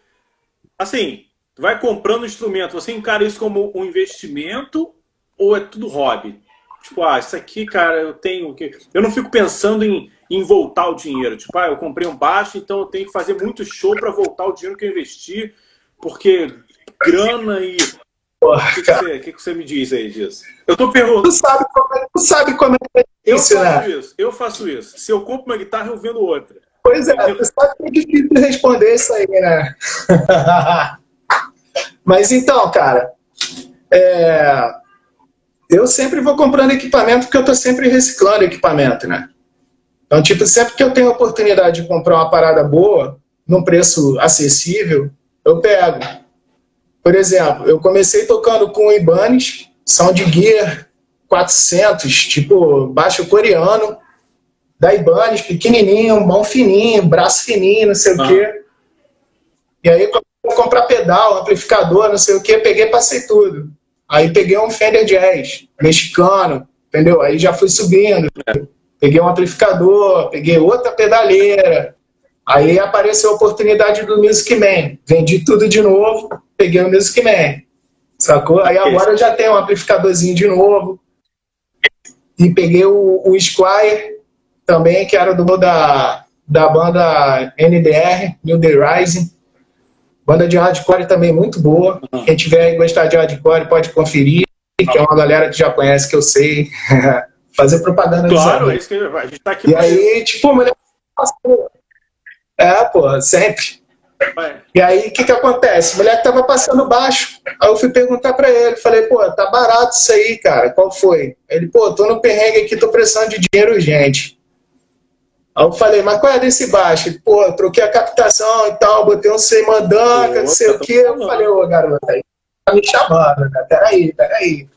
Assim, vai comprando instrumento, você encara isso como um investimento ou é tudo hobby? Tipo, ah, isso aqui, cara, eu tenho que. Eu não fico pensando em, em voltar o dinheiro. Tipo, ah, eu comprei um baixo, então eu tenho que fazer muito show para voltar o dinheiro que eu investi, porque grana e. O que, que, você, que, que você me diz aí disso? Eu tô perguntando. Tu sabe como é, tu sabe como é eu faço né? isso, eu faço isso. Se eu compro uma guitarra, eu vendo outra. Pois é, eu... você sabe que é difícil responder isso aí, né? Mas então, cara, é, eu sempre vou comprando equipamento porque eu estou sempre reciclando equipamento, né? Então, tipo, sempre que eu tenho a oportunidade de comprar uma parada boa, num preço acessível, eu pego. Por exemplo, eu comecei tocando com o Ibanez, Sound Gear 400, tipo, baixo coreano, da Ibanez, pequenininho, mão fininho, braço fininho, não sei ah. o quê. E aí, comprar pedal, amplificador, não sei o quê, peguei e passei tudo. Aí peguei um Fender Jazz mexicano, entendeu? Aí já fui subindo. Peguei um amplificador, peguei outra pedaleira. Aí apareceu a oportunidade do Music Man. Vendi tudo de novo, peguei o Music Man. Sacou? Aí agora eu já tenho um amplificadorzinho de novo. E peguei o, o Squire também, que era do da, da banda NDR, New Day Rising. Banda de hardcore também muito boa. Uhum. Quem tiver gostar de hardcore pode conferir, que é uma galera que já conhece, que eu sei. Fazer propaganda Claro, é isso que a gente tá aqui E aí, tipo, mulher. É, pô, sempre. Vai. E aí, o que que acontece? O moleque tava passando baixo. Aí eu fui perguntar pra ele. Falei, pô, tá barato isso aí, cara. Qual foi? Ele, pô, tô no perrengue aqui, tô precisando de dinheiro urgente. Aí eu falei, mas qual é desse baixo? Ele, pô, troquei a captação e tal, botei um sem mandanca, não sei o Opa, quê. Eu falei, ô, garota, aí tá me chamando, né? Peraí, peraí.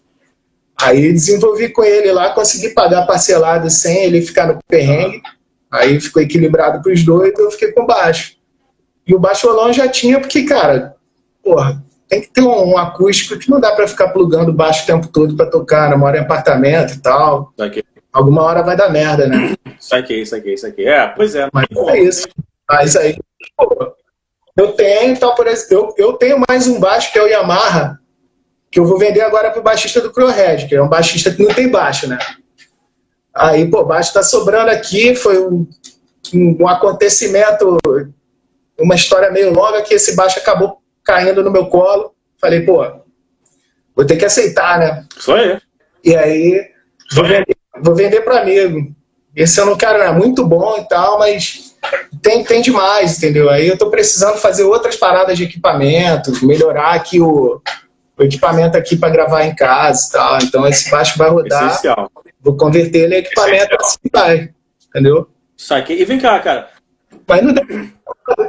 Aí desenvolvi com ele lá, consegui pagar parcelado sem ele ficar no perrengue. Aí ficou equilibrado pros dois, eu fiquei com baixo. E o baixolão já tinha, porque, cara, porra, tem que ter um, um acústico que não dá pra ficar plugando baixo o tempo todo pra tocar, né? Mora em apartamento e tal. Saquei, Alguma hora vai dar merda, né? saquei, saquei, saquei. É, pois é. Mas Pô, é isso. Mas aí, pô, eu tenho, tal, por exemplo, eu, eu tenho mais um baixo que é o Yamaha, que eu vou vender agora pro baixista do Crowhead, que é um baixista que não tem baixo, né? Aí, pô, baixo tá sobrando aqui, foi um, um, um acontecimento, uma história meio longa que esse baixo acabou caindo no meu colo. Falei, pô, vou ter que aceitar, né? Isso aí. E aí, vou vender, vou vender para amigo. Esse eu não quero, é muito bom e tal, mas tem, tem demais, entendeu? Aí eu tô precisando fazer outras paradas de equipamento, melhorar aqui o, o equipamento aqui para gravar em casa e tal. Então esse baixo vai rodar, Essencial. vou converter ele em equipamento assim vai, entendeu? Saquei. E vem cá, cara. Mas não deu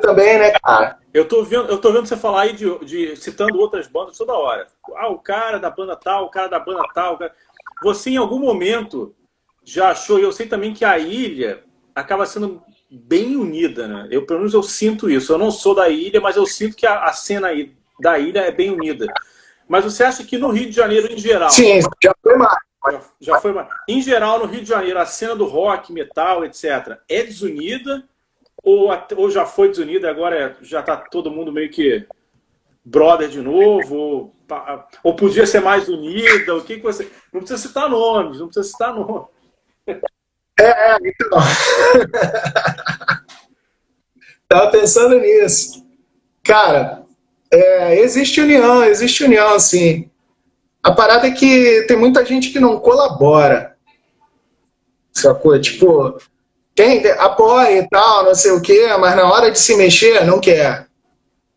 também, né, cara? Eu tô vendo, eu tô vendo você falar aí de, de- citando outras bandas toda hora. Ah, o cara da banda tal, o cara da banda tal. cara- Você em algum momento já achou, e eu sei também que a ilha acaba sendo bem unida, né? Eu pelo menos eu sinto isso. Eu não sou da ilha, mas eu sinto que a, a cena aí da ilha é bem unida. Mas você acha que no Rio de Janeiro em geral, Sim, já foi mais. já, já foi uma... Em geral, no Rio de Janeiro, a cena do rock, metal, etc., é desunida? Ou, ou já foi desunida e agora é- já tá todo mundo meio que brother de novo? Ou, ou podia ser mais unida? O que, que você. Não precisa citar nomes, não precisa citar nomes. É, então. Tava pensando nisso. Cara, é, existe união, existe união, assim. A parada é que tem muita gente que não colabora. Sacou? Tipo, tem, apoia e tal, não sei o quê, mas na hora de se mexer, não quer.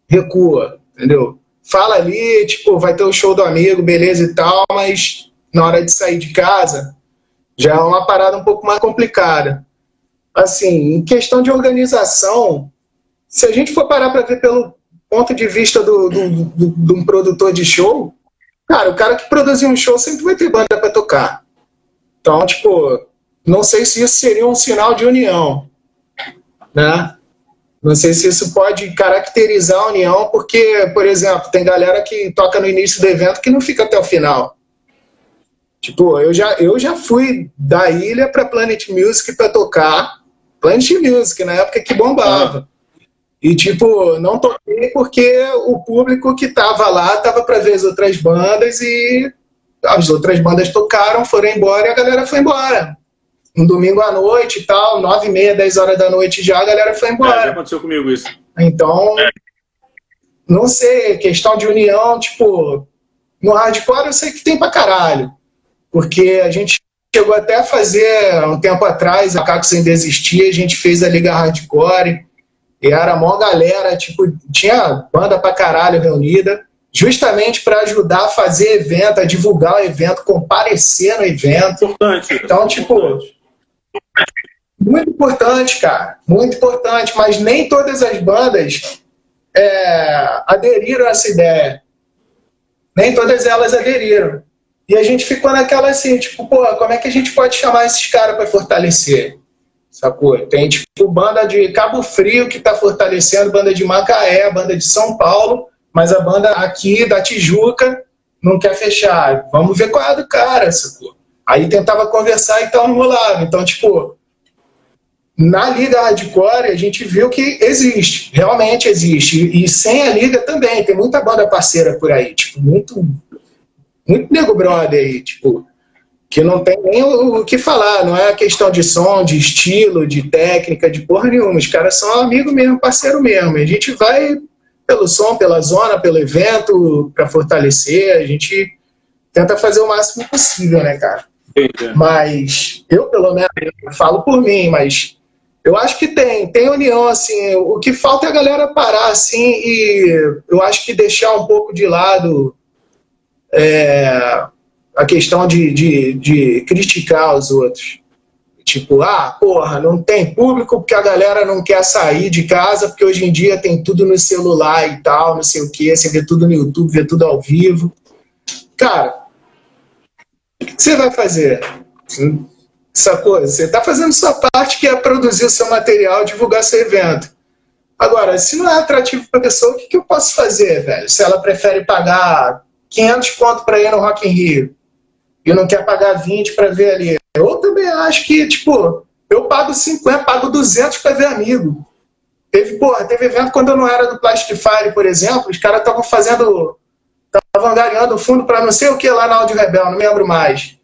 Recua, entendeu? Fala ali, tipo, vai ter o show do amigo, beleza e tal, mas na hora de sair de casa, já é uma parada um pouco mais complicada. Assim, em questão de organização, se a gente for parar para ver pelo ponto de vista do, do, do- de um produtor de show, cara, o cara que produzir um show sempre vai ter banda para tocar. Então, tipo, não sei se isso seria um sinal de união, né? Não sei se isso pode caracterizar a união, porque, por exemplo, tem galera que toca no início do evento que não fica até o final. Tipo, eu já, eu já fui da ilha para Planet Music para tocar. Planet Music, na época que bombava. E, tipo, não toquei porque o público que tava lá tava para ver as outras bandas e as outras bandas tocaram, foram embora e a galera foi embora. Um domingo à noite e tal, nove e meia, dez horas da noite já, a galera foi É, já embora. aconteceu comigo isso. Então, não sei, questão de união, tipo, no hardcore eu sei que tem pra caralho. Porque a gente chegou até a fazer, um tempo atrás, a Caco Sem Desistir, a gente fez a Liga Hardcore, e era a maior galera, tipo, tinha banda pra caralho reunida, justamente para ajudar a fazer evento, a divulgar o evento, comparecer no evento. Importante. isso, Então, tipo, importante. Muito importante, cara. Muito importante. Mas nem todas as bandas é, aderiram a essa ideia. Nem todas elas aderiram. E a gente ficou naquela assim, tipo, pô, como é que a gente pode chamar esses caras para fortalecer? Sacou? Tem, tipo, banda de Cabo Frio que tá fortalecendo, banda de Macaé, banda de São Paulo, mas a banda aqui da Tijuca não quer fechar. Vamos ver qual é a do cara, sacou? Aí tentava conversar e tal, não rolava. Então, tipo, na Liga Hardcore a gente viu que existe, realmente existe. E, e sem a Liga também, tem muita banda parceira por aí, tipo, muito muito nego brother aí, tipo, que não tem nem o, que falar, não é questão de som, de estilo, de técnica, de porra nenhuma. Os caras são amigo mesmo, parceiro mesmo. A gente vai pelo som, pela zona, pelo evento, para fortalecer, a gente tenta fazer o máximo possível, né, cara? Entendi. Mas eu, pelo menos, eu falo por mim, mas eu acho que tem, tem união, assim, o que falta é a galera parar, assim, e eu acho que deixar um pouco de lado é, a questão de, de, de criticar os outros. Tipo, ah, porra, não tem público porque a galera não quer sair de casa, porque hoje em dia tem tudo no celular e tal, não sei o que, você vê tudo no YouTube, vê tudo ao vivo. Cara, o que você vai fazer? Essa coisa, você está fazendo sua parte, que é produzir o seu material, divulgar seu evento. Agora, se não é atrativo para a pessoa, o que, que eu posso fazer, velho? Se ela prefere pagar 500 pontos para ir no Rock in Rio e não quer pagar 20 para ver ali. Eu também acho que, tipo, eu pago 50, pago 200 para ver amigo. Teve, porra, teve evento quando eu não era do Plastic Fire, por exemplo, os caras estavam fazendo, estavam angariando fundo para não sei o que lá na Audio Rebel, não lembro mais.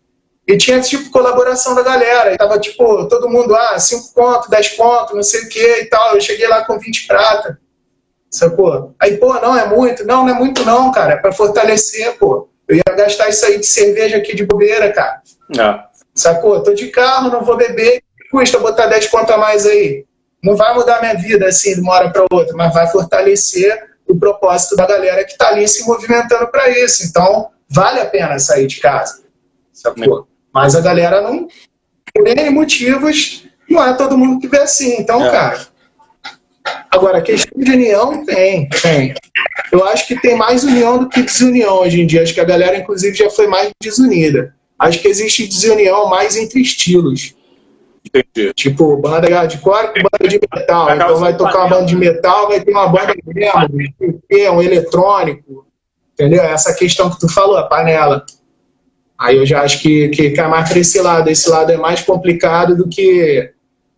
E tinha, tipo, colaboração da galera. E tava, tipo, todo mundo, ah, 5 pontos, 10 pontos, não sei o que e tal. Eu cheguei lá com 20 prata. Sacou? Aí, pô, não é muito? Não, não é muito não, cara. É pra fortalecer, pô. Eu ia gastar isso aí de cerveja aqui de bobeira, cara. É. Sacou? Tô de carro, não vou beber. Custa botar 10 conto a mais aí. Não vai mudar minha vida assim de uma hora para outra, mas vai fortalecer o propósito da galera que tá ali se movimentando para isso. Então, vale a pena sair de casa. Sacou? É. Mas a galera não, por N motivos, não é todo mundo que vê assim. Então, é. cara. Agora, questão de união tem, tem. Eu acho que tem mais união do que desunião hoje em dia. Acho que a galera, inclusive, já foi mais desunida. Acho que existe desunião mais entre estilos. Entendi. Tipo, banda hardcore com banda de metal. Vai então vai tocar uma banda de metal, vai ter uma banda de um eletrônico. Entendeu? Essa questão que tu falou, a panela. Aí eu já acho que, que cai mais para esse lado. Esse lado é mais complicado do que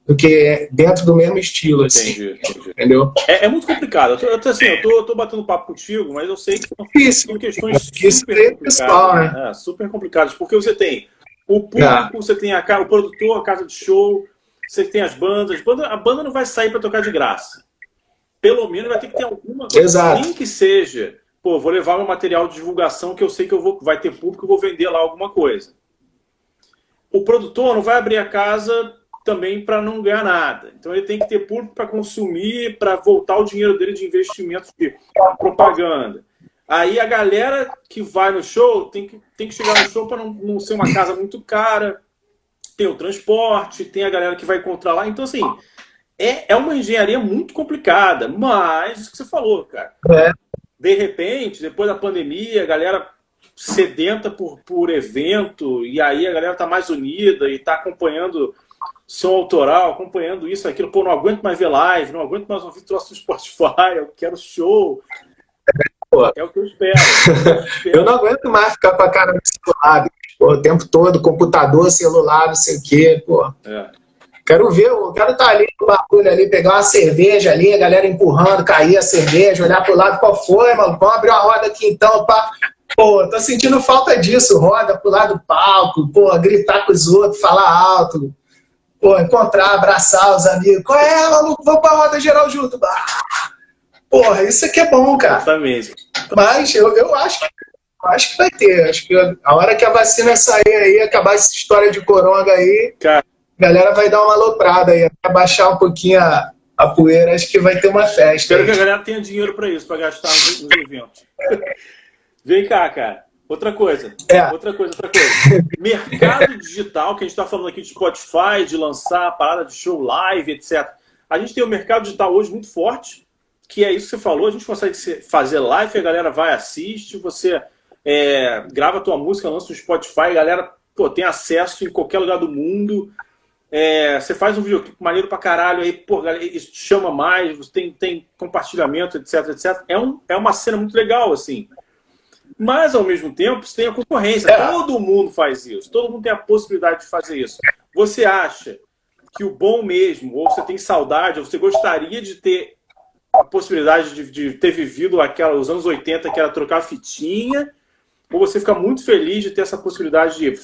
do que dentro do mesmo estilo, assim. Entendi, entendi. Entendeu? É, é, muito complicado. Eu tô, assim, eu tô, eu tô batendo papo contigo, mas eu sei que são, Isso, são questões super é complicadas. Pessoal, né? É, super complicadas, porque você tem o público, é. você tem a, o produtor, a casa de show, você tem as bandas. Banda, a banda não vai sair para tocar de graça. Pelo menos vai ter que ter alguma coisa, nem que seja. Pô, vou levar meu material de divulgação que eu sei que eu vou, vai ter público, eu vou vender lá alguma coisa. O produtor não vai abrir a casa também para não ganhar nada. Então ele tem que ter público para consumir, para voltar o dinheiro dele de investimento de propaganda. Aí a galera que vai no show tem que, tem que chegar no show para não, não ser uma casa muito cara. Tem o transporte, tem a galera que vai encontrar lá. Então, assim, é, é uma engenharia muito complicada, mas isso que você falou, cara. É. De repente, depois da pandemia, a galera sedenta por, por evento, e aí a galera tá mais unida e tá acompanhando som autoral, acompanhando isso, aquilo. Pô, não aguento mais ver live, não aguento mais ouvir troço no Spotify, eu quero show. É o que eu espero. eu, não aguento mais ficar com a cara no celular, pô, o tempo todo, computador, celular, não sei o quê, pô. É. Quero ver, eu quero estar tá ali no bagulho ali, pegar uma cerveja ali, a galera empurrando, cair a cerveja, olhar pro lado, qual foi, mano? Vamos abrir uma roda aqui então, pá. Pô, tô sentindo falta disso, roda pro lado do palco, pô, gritar com os outros, falar alto pô, encontrar, abraçar os amigos. Qual é, maluco? Vamos pra roda geral junto. Ah, porra, isso aqui é bom, cara. Exatamente. Mas eu, eu acho que acho que vai ter. Acho que a hora que a vacina sair aí, acabar essa história de coronga aí, cara. a galera vai dar uma aloprada aí, abaixar um pouquinho a, a poeira, acho que vai ter uma festa. Espero que a galera tenha dinheiro para isso, para gastar nos eventos. Vem cá, cara. Outra coisa, é. outra coisa, outra coisa. Mercado digital, que a gente está falando aqui de Spotify, de lançar parada de show live, etc. A gente tem o um mercado digital hoje muito forte, que é isso que você falou, a gente consegue fazer live, a galera vai, assiste, você é, grava a tua música, lança no Spotify, a galera pô, tem acesso em qualquer lugar do mundo. É, você faz um videoclipe maneiro pra caralho, aí, pô, isso te chama mais, você tem, tem compartilhamento, etc, etc. É, um, é uma cena muito legal, assim. Mas, ao mesmo tempo, você tem a concorrência. É. Todo mundo faz isso. Todo mundo tem a possibilidade de fazer isso. Você acha que o bom mesmo, ou você tem saudade, ou você gostaria de ter a possibilidade de, de ter vivido aquela, os anos 80, que era trocar fitinha? ou você fica muito feliz de ter essa possibilidade de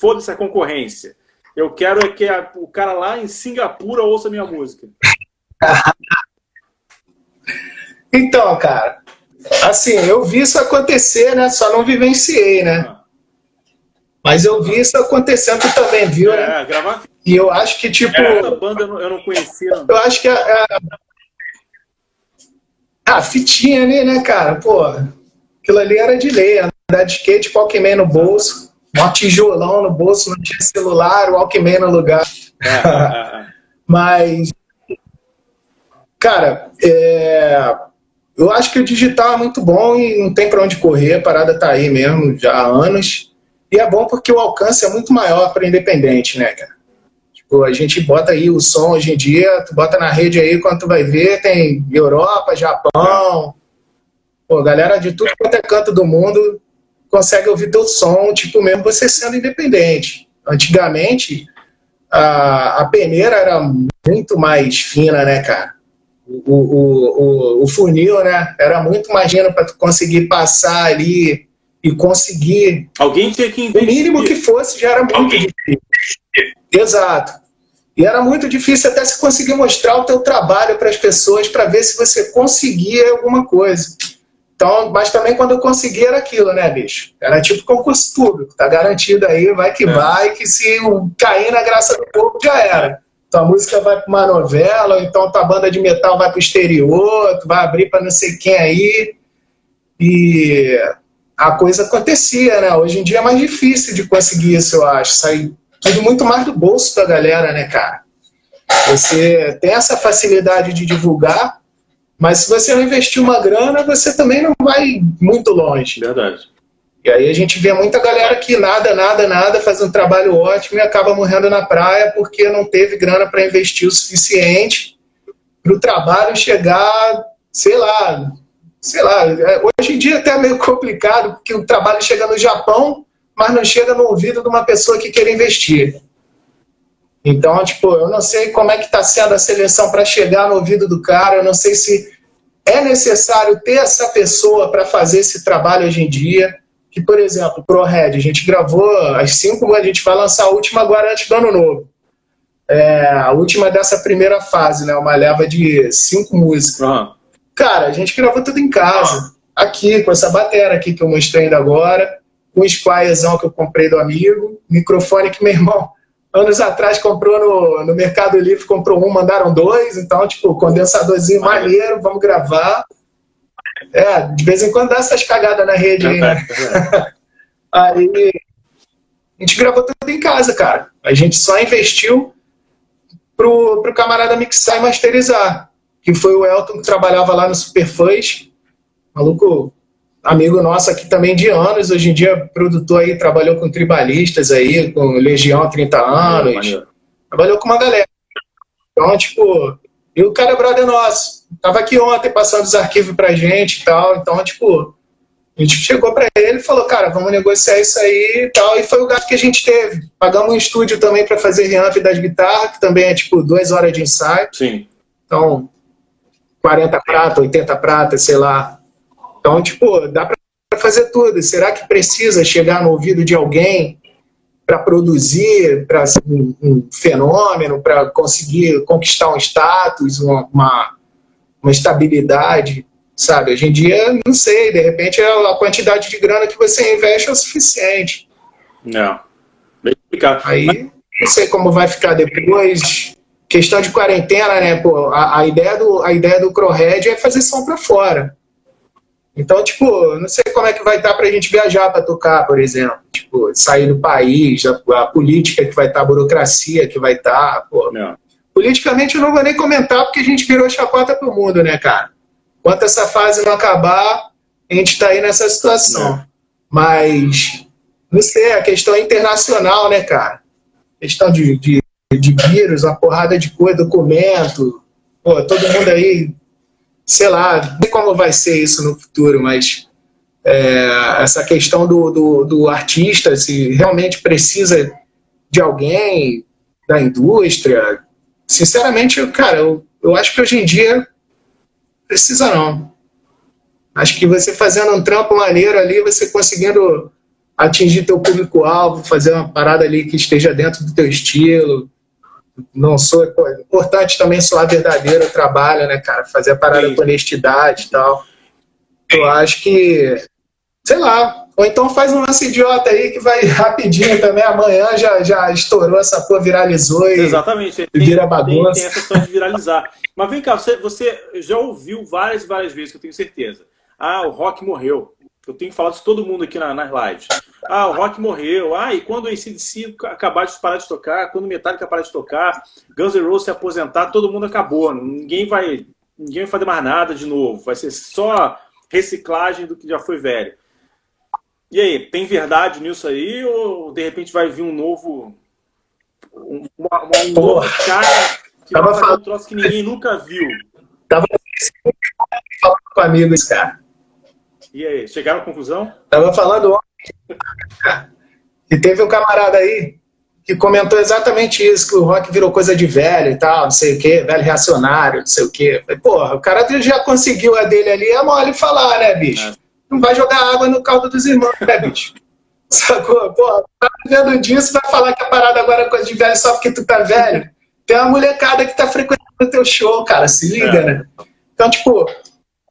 foda-se a concorrência? Eu quero é que a, o cara lá em Singapura ouça minha música. então, cara, assim, eu vi isso acontecer, né? Só não vivenciei, né? Mas eu vi isso acontecendo também, viu? É, né? gravar. E eu acho que, tipo. Essa banda eu não conhecia. Não. Eu acho que a, a, a fitinha ali, né, cara? Pô, aquilo ali era de lei. Andar de skate, Walkman no bolso, um tijolão no bolso, não tinha celular, o Walkman no lugar. É, é, é. Mas, cara, é, eu acho que o digital é muito bom e não tem para onde correr, a parada tá aí mesmo já há anos. E é bom porque o alcance é muito maior para independente, né, cara? Tipo, a gente bota aí o som hoje em dia, tu bota na rede aí, quando tu vai ver, tem Europa, Japão, pô, galera de tudo quanto é canto do mundo consegue ouvir teu som, tipo, mesmo você sendo independente. Antigamente, a, a peneira era muito mais fina, né, cara? O, o, o, o funil, né? Era muito mais fino para tu conseguir passar ali e conseguir. Alguém tinha que investir. O mínimo que fosse já era muito Alguém. difícil. Exato. E era muito difícil até se conseguir mostrar o teu trabalho para as pessoas para ver se você conseguia alguma coisa. Então, mas também quando eu consegui era aquilo, né, bicho? Era tipo concurso público, tá garantido aí, vai que é. vai, que se cair na graça do povo já era. Então a música vai para uma novela, então tua banda de metal vai para o exterior, tu vai abrir para não sei quem aí. E a coisa acontecia, né? Hoje em dia é mais difícil de conseguir isso, eu acho. Sai tudo muito mais do bolso da galera, né, cara? Você tem essa facilidade de divulgar, mas se você não investir uma grana, você também não vai muito longe. Verdade. E aí a gente vê muita galera que nada, nada, nada, faz um trabalho ótimo e acaba morrendo na praia porque não teve grana para investir o suficiente para o trabalho chegar, sei lá, sei lá, é, hoje em dia é até é meio complicado, porque o trabalho chega no Japão, mas não chega no ouvido de uma pessoa que quer investir. Então, tipo, eu não sei como é que está sendo a seleção para chegar no ouvido do cara, eu não sei se é necessário ter essa pessoa para fazer esse trabalho hoje em dia. Que, por exemplo, Pro Red, a gente gravou as cinco, a gente vai lançar a última agora antes do ano novo. É, a última dessa primeira fase, né? Uma leva de cinco músicas. Uhum. Cara, a gente gravou tudo em casa. Aqui, com essa bateria aqui que eu mostrei ainda agora, com o squirezão que eu comprei do amigo, microfone que meu irmão, anos atrás, comprou no, no Mercado Livre, comprou um, mandaram dois, então, tipo, condensadorzinho maneiro, vamos gravar. É, de vez em quando dá essas cagadas na rede aí, né? aí a gente gravou tudo em casa, cara. A gente só investiu pro, pro camarada mixar e masterizar que foi o Elton que trabalhava lá no Superfãs, maluco, amigo nosso aqui também de anos, hoje em dia produtor aí, trabalhou com tribalistas aí, com Legião há 30 anos, trabalhou com uma galera. Então, tipo, e o cara é brother nosso, tava aqui ontem passando os arquivos pra gente e tal, então, tipo, a gente chegou para ele e falou, cara, vamos negociar isso aí e tal, e foi o gasto que a gente teve. Pagamos um estúdio também para fazer reamp das guitarras, que também é tipo duas horas de ensaio. Sim. Então, 40 prata, 80 prata, sei lá. Então, tipo, dá para fazer tudo. Será que precisa chegar no ouvido de alguém para produzir para um, um, fenômeno, para conseguir conquistar um status, uma, uma, uma, estabilidade, sabe? Hoje em dia, não sei, de repente a quantidade de grana que você investe é o suficiente. Não. Bem complicado. Aí, não sei como vai ficar depois questão de quarentena, né? Pô, a, a, ideia do, a ideia do Crowhead é fazer som para fora. Então, tipo, não sei como é que vai estar para a gente viajar para tocar, por exemplo. Tipo, sair do país, a, a política que vai estar, a burocracia que vai estar. Pô. Não. Politicamente eu não vou nem comentar porque a gente virou chacota pro mundo, né, cara? Enquanto essa fase não acabar, a gente está aí nessa situação. Não. Mas, não sei, a questão é internacional, né, cara? Questão de, de de vírus, uma porrada de coisa, documento. Pô, todo mundo aí, sei lá, não sei como vai ser isso no futuro, mas é, essa questão do, do, do, artista, se realmente precisa de alguém da indústria, sinceramente, cara, eu, eu acho que hoje em dia precisa não. Acho que você fazendo um trampo maneiro ali, você conseguindo atingir teu público-alvo, fazer uma parada ali que esteja dentro do teu estilo. Não sou é importante também soar verdadeiro o trabalho, né, cara? Fazer a parada Sim. com honestidade e tal. Eu acho que, sei lá, ou então faz um lance idiota aí que vai rapidinho também. Amanhã já, já estourou essa porra, viralizou e. Exatamente. vira tem, bagunça. tem essa história de viralizar. Mas vem cá, você, você já ouviu várias várias vezes, que eu tenho certeza. Ah, o rock morreu. Eu tenho falado isso todo mundo aqui na, nas lives. Ah, o rock morreu. Ah, e quando o ACDC acabar de parar de tocar, quando o Metallica parar de tocar, Guns N' Roses se aposentar, todo mundo acabou. Ninguém vai, ninguém vai fazer mais nada de novo. Vai ser só reciclagem do que já foi velho. E aí, tem verdade nisso aí? Ou de repente vai vir um novo. Um, uma- um novo cara que vai Tava fazer um troço que ninguém nunca viu? Tava falando com amigos, cara. E aí, chegaram à conclusão? Tava falando ontem. E teve um camarada aí que comentou exatamente isso, que o rock virou coisa de velho e tal, não sei o quê, velho reacionário, não sei o quê. Falei, porra, o cara já conseguiu a dele ali, é mole falar, né, bicho? É. Não vai jogar água no caldo dos irmãos, né, bicho? Sacou? Porra, tá vendo disso, vai falar que a parada agora é coisa de velho só porque tu tá velho? Tem uma molecada que tá frequentando o teu show, cara, se liga, É. né? Então, tipo,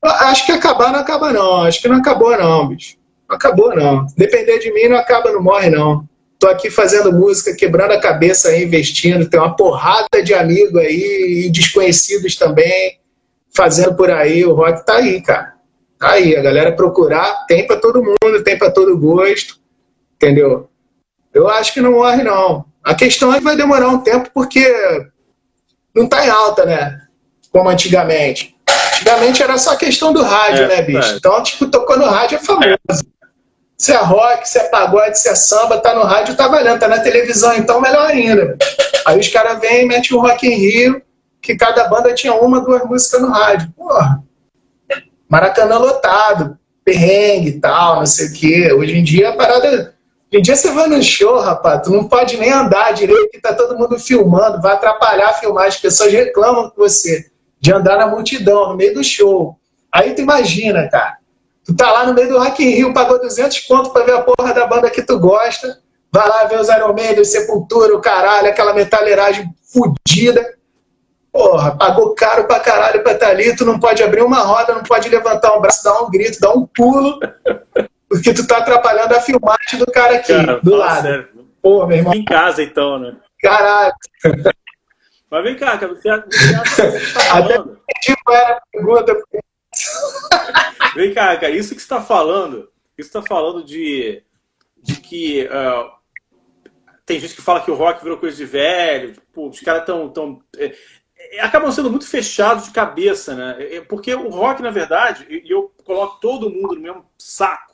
acho que acabar não acaba, não. Acho que não acabou, não, bicho. Não acabou, não. Depender de mim, não acaba, não morre, não. Tô aqui fazendo música, quebrando a cabeça aí, investindo. Tem uma porrada de amigos aí e desconhecidos também fazendo por aí. O rock tá aí, cara. Tá aí. A galera procurar, tem pra todo mundo, tem pra todo gosto. Entendeu? Eu acho que não morre, não. A questão é que vai demorar um tempo porque não tá em alta, né? Como antigamente. Antigamente era só questão do rádio, É, né, bicho? é. Então, tipo, tocou no rádio é famoso. Se é rock, se é pagode, se é samba, tá no rádio, tá valendo. Tá na televisão, então melhor ainda. Aí os caras vêm e metem um Rock em Rio, que cada banda tinha uma, duas músicas no rádio. Porra. Maracanã lotado, perrengue e tal, não sei o quê. Hoje em dia a parada. Hoje em dia você vai no show, rapaz, tu não pode nem andar direito, que tá todo mundo filmando, vai atrapalhar a filmagem, as pessoas reclamam com você de andar na multidão, no meio do show. Aí tu imagina, cara. Tu tá lá no meio do Rock in Rio, pagou 200 conto pra ver a porra da banda que tu gosta, vai lá ver os Iron Maiden, Sepultura, o caralho, aquela metalheiragem fudida. Porra, pagou caro pra caralho pra estar ali, tu não pode abrir uma roda, não pode levantar um braço, dar um grito, dar um pulo, porque tu tá atrapalhando a filmagem do cara aqui, Cara, do lado. sério. Pô, meu irmão, Em casa, então, né? caralho. Mas vem cá, cara, você, você acha que você tá Até falando? entendi qual era pergunta. Vem cá, cara, isso que você está falando, isso está falando de, de que ah, tem gente que fala que o rock virou coisa de velho, pô, os caras estão. Tão, é, é, acabam sendo muito fechados de cabeça, né? É, porque o rock, na verdade, e eu coloco todo mundo no mesmo saco,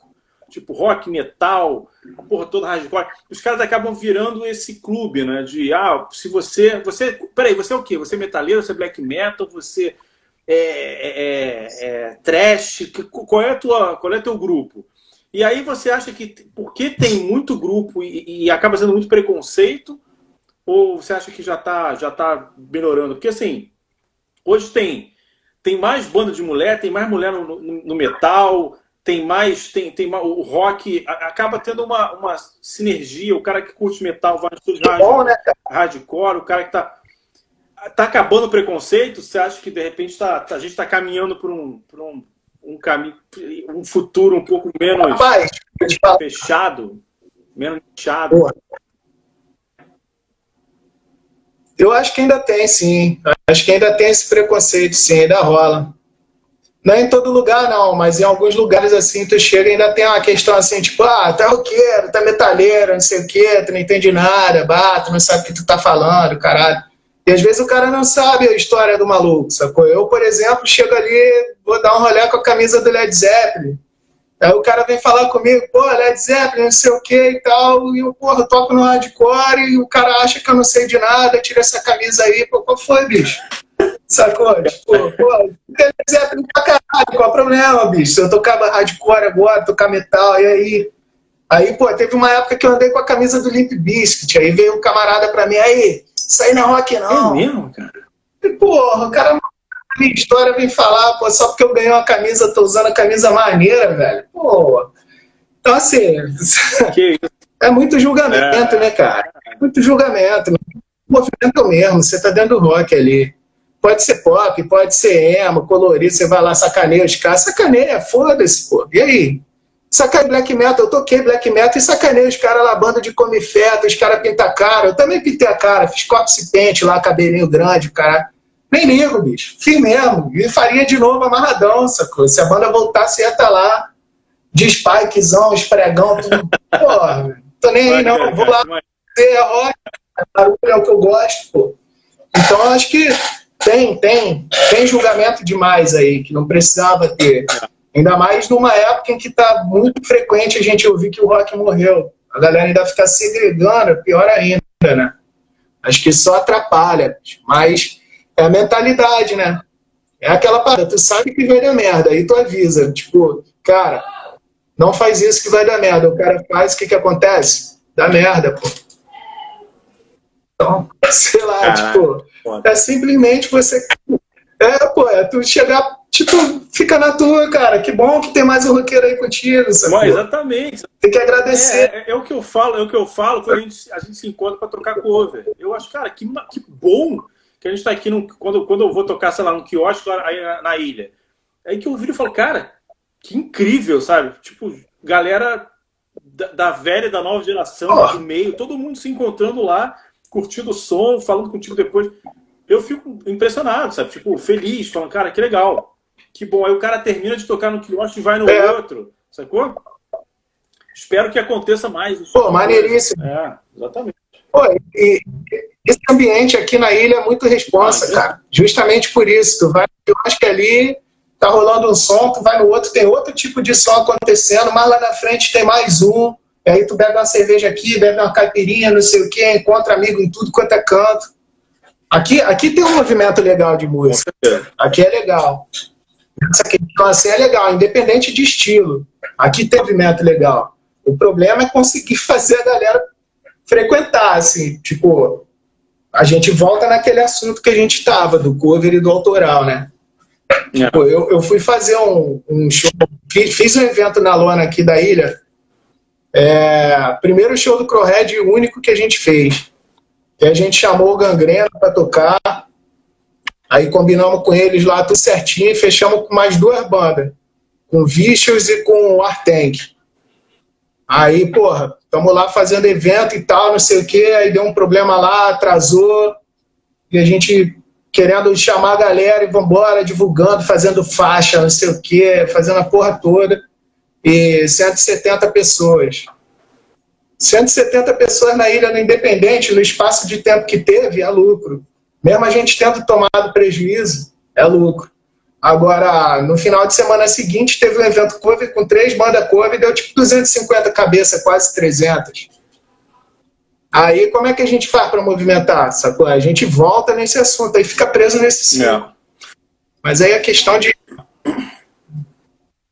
tipo rock, metal, a porra toda hardcore, os caras acabam virando esse clube, né? De, ah, se você. você peraí, você é o quê? Você é metaleiro, você é black metal, você é, é, é, trash? Que- Qual é, a tua, qual é teu grupo? E aí você acha que porque tem muito grupo e, e acaba sendo muito preconceito, ou você acha que já está já tá melhorando? Porque assim, hoje tem, tem mais banda de mulher, tem mais mulher no, no- no metal, tem mais, tem, tem mais, o rock acaba tendo uma, uma sinergia, o cara que curte metal vai no Bom, né, cara? hardcore, o cara que tá, tá acabando o preconceito, você acha que de repente tá, tá- a gente está caminhando por um, por um, um caminho, um futuro um pouco menos Rapaz, fechado, menos fechado? Porra. Eu acho que ainda tem, sim. Acho que ainda tem esse preconceito, sim, ainda rola. Não é em todo lugar, não, mas em alguns lugares assim, tu chega e ainda tem uma questão assim, tipo, ah, tá roqueiro, tá metalheiro, não sei o quê, tu não entende nada, bah, tu não sabe o que tu tá falando, caralho. E às vezes o cara não sabe a história do maluco, sacou? Eu, por exemplo, chego ali, vou dar um rolê com a camisa do Led Zeppelin. Aí o cara vem falar comigo, pô, Led Zeppelin, não sei o que e tal, e eu, porra, toco no hardcore e o cara acha que eu não sei de nada, tira essa camisa aí, pô, qual foi, bicho? Sacou? Tipo, pô, Led Zeppelin pra caralho, qual é o problema, bicho? Se eu tocava hardcore agora, tocar metal, e aí? Aí, pô, teve uma época que eu andei com a camisa do Limp Bizkit, aí veio um camarada pra mim, aí, isso aí não é rock É não. mesmo, cara? E, porra, o cara minha história vem falar, pô, só porque eu ganhei uma camisa, tô usando a camisa maneira, velho. Pô. Então, assim, é muito julgamento, é. né, cara? É muito julgamento. O movimento é mesmo, você tá dentro do rock ali. Pode ser pop, pode ser emo, colorido, você vai lá, sacaneia os caras. Sacaneia, foda-se, pô. E aí? Sacanei black metal, eu toquei black metal e sacanei os caras lá, banda de come feta, os caras pintam a cara. Eu também pintei a cara, fiz corte e pente lá, cabelinho grande, cara. Nem ligo, bicho. Fiz mesmo. E faria de novo amarradão, sacou? Se a banda voltasse, ia estar tá lá, de spikezão, espregão, tudo. Porra, tô nem aí, não. Vou lá fazer a rock, barulho é o que eu gosto, pô. Então, acho que tem, tem, tem julgamento demais aí, que não precisava ter. Ainda mais numa época em que está muito frequente a gente ouvir que o rock morreu. A galera ainda fica segregando, é pior ainda, né? Acho que só atrapalha. Mas é a mentalidade, né? É aquela parada, tu sabe que vai dar merda, aí tu avisa. Tipo, cara, não faz isso que vai dar merda. O cara faz, o que que acontece? Dá merda, pô. Então, sei lá, Caraca, tipo, é simplesmente você. É, pô, é tu chegar tipo, fica na tua, cara. Que bom que tem mais um roqueiro aí contigo. Sabe? exatamente. Tem que agradecer. É, é, é, o que eu falo, é o que eu falo quando a gente, a gente se encontra para trocar cover. Eu acho, cara, que, que bom que a gente está aqui no, quando, quando eu vou tocar, sei lá, num quiosque lá, na, na ilha. Aí que eu vi e falo, cara, que incrível, sabe? Tipo, galera da, da velha, da nova geração, oh. do meio, todo mundo se encontrando lá, curtindo o som, falando contigo depois. Eu fico impressionado, sabe? Tipo, feliz, falando, cara, que legal. Que bom. Aí o cara termina de tocar no quiosque e vai no é. outro. Sacou? Espero que aconteça mais. Pô, maneiríssimo. É, exatamente. Pô, e, esse ambiente aqui na ilha é muito responsa, ah, cara. Justamente por isso. Tu vai, eu acho que ali tá rolando um som, tu vai no outro, tem outro tipo de som acontecendo, mas lá na frente tem mais um. E aí tu bebe uma cerveja aqui, bebe uma caipirinha, não sei o quê, encontra amigo em tudo quanto é canto. Aqui, aqui tem um movimento legal de música. Aqui é legal. Essa questão assim é legal, independente de estilo. Aqui tem movimento legal. O problema é conseguir fazer a galera frequentar, assim, tipo, a gente volta naquele assunto que a gente estava, do cover e do autoral, né? É. Tipo, eu, eu fui fazer um, um show, fiz, fiz, um evento na lona aqui da ilha, é, primeiro show do Crowhead, o único que a gente fez. Que a gente chamou o Gangrena para tocar, Aí combinamos com eles lá tudo certinho e fechamos com mais duas bandas, com Vicious e com Artank. Aí, porra, estamos lá fazendo evento e tal, não sei o quê, aí deu um problema lá, atrasou, e a gente querendo chamar a galera e vambora, divulgando, fazendo faixa, não sei o quê, fazendo a porra toda, e 170 pessoas. 170 pessoas na Ilha no Independente, no espaço de tempo que teve, é lucro. Mesmo a gente tendo tomado prejuízo, é lucro. Agora, no final de semana seguinte, teve um evento cover com três bandas cover, deu tipo 250 cabeças, quase 300. Aí, como é que a gente faz para movimentar? Sacou? A gente volta nesse assunto, aí fica preso nesse ciclo. É. Mas aí a questão de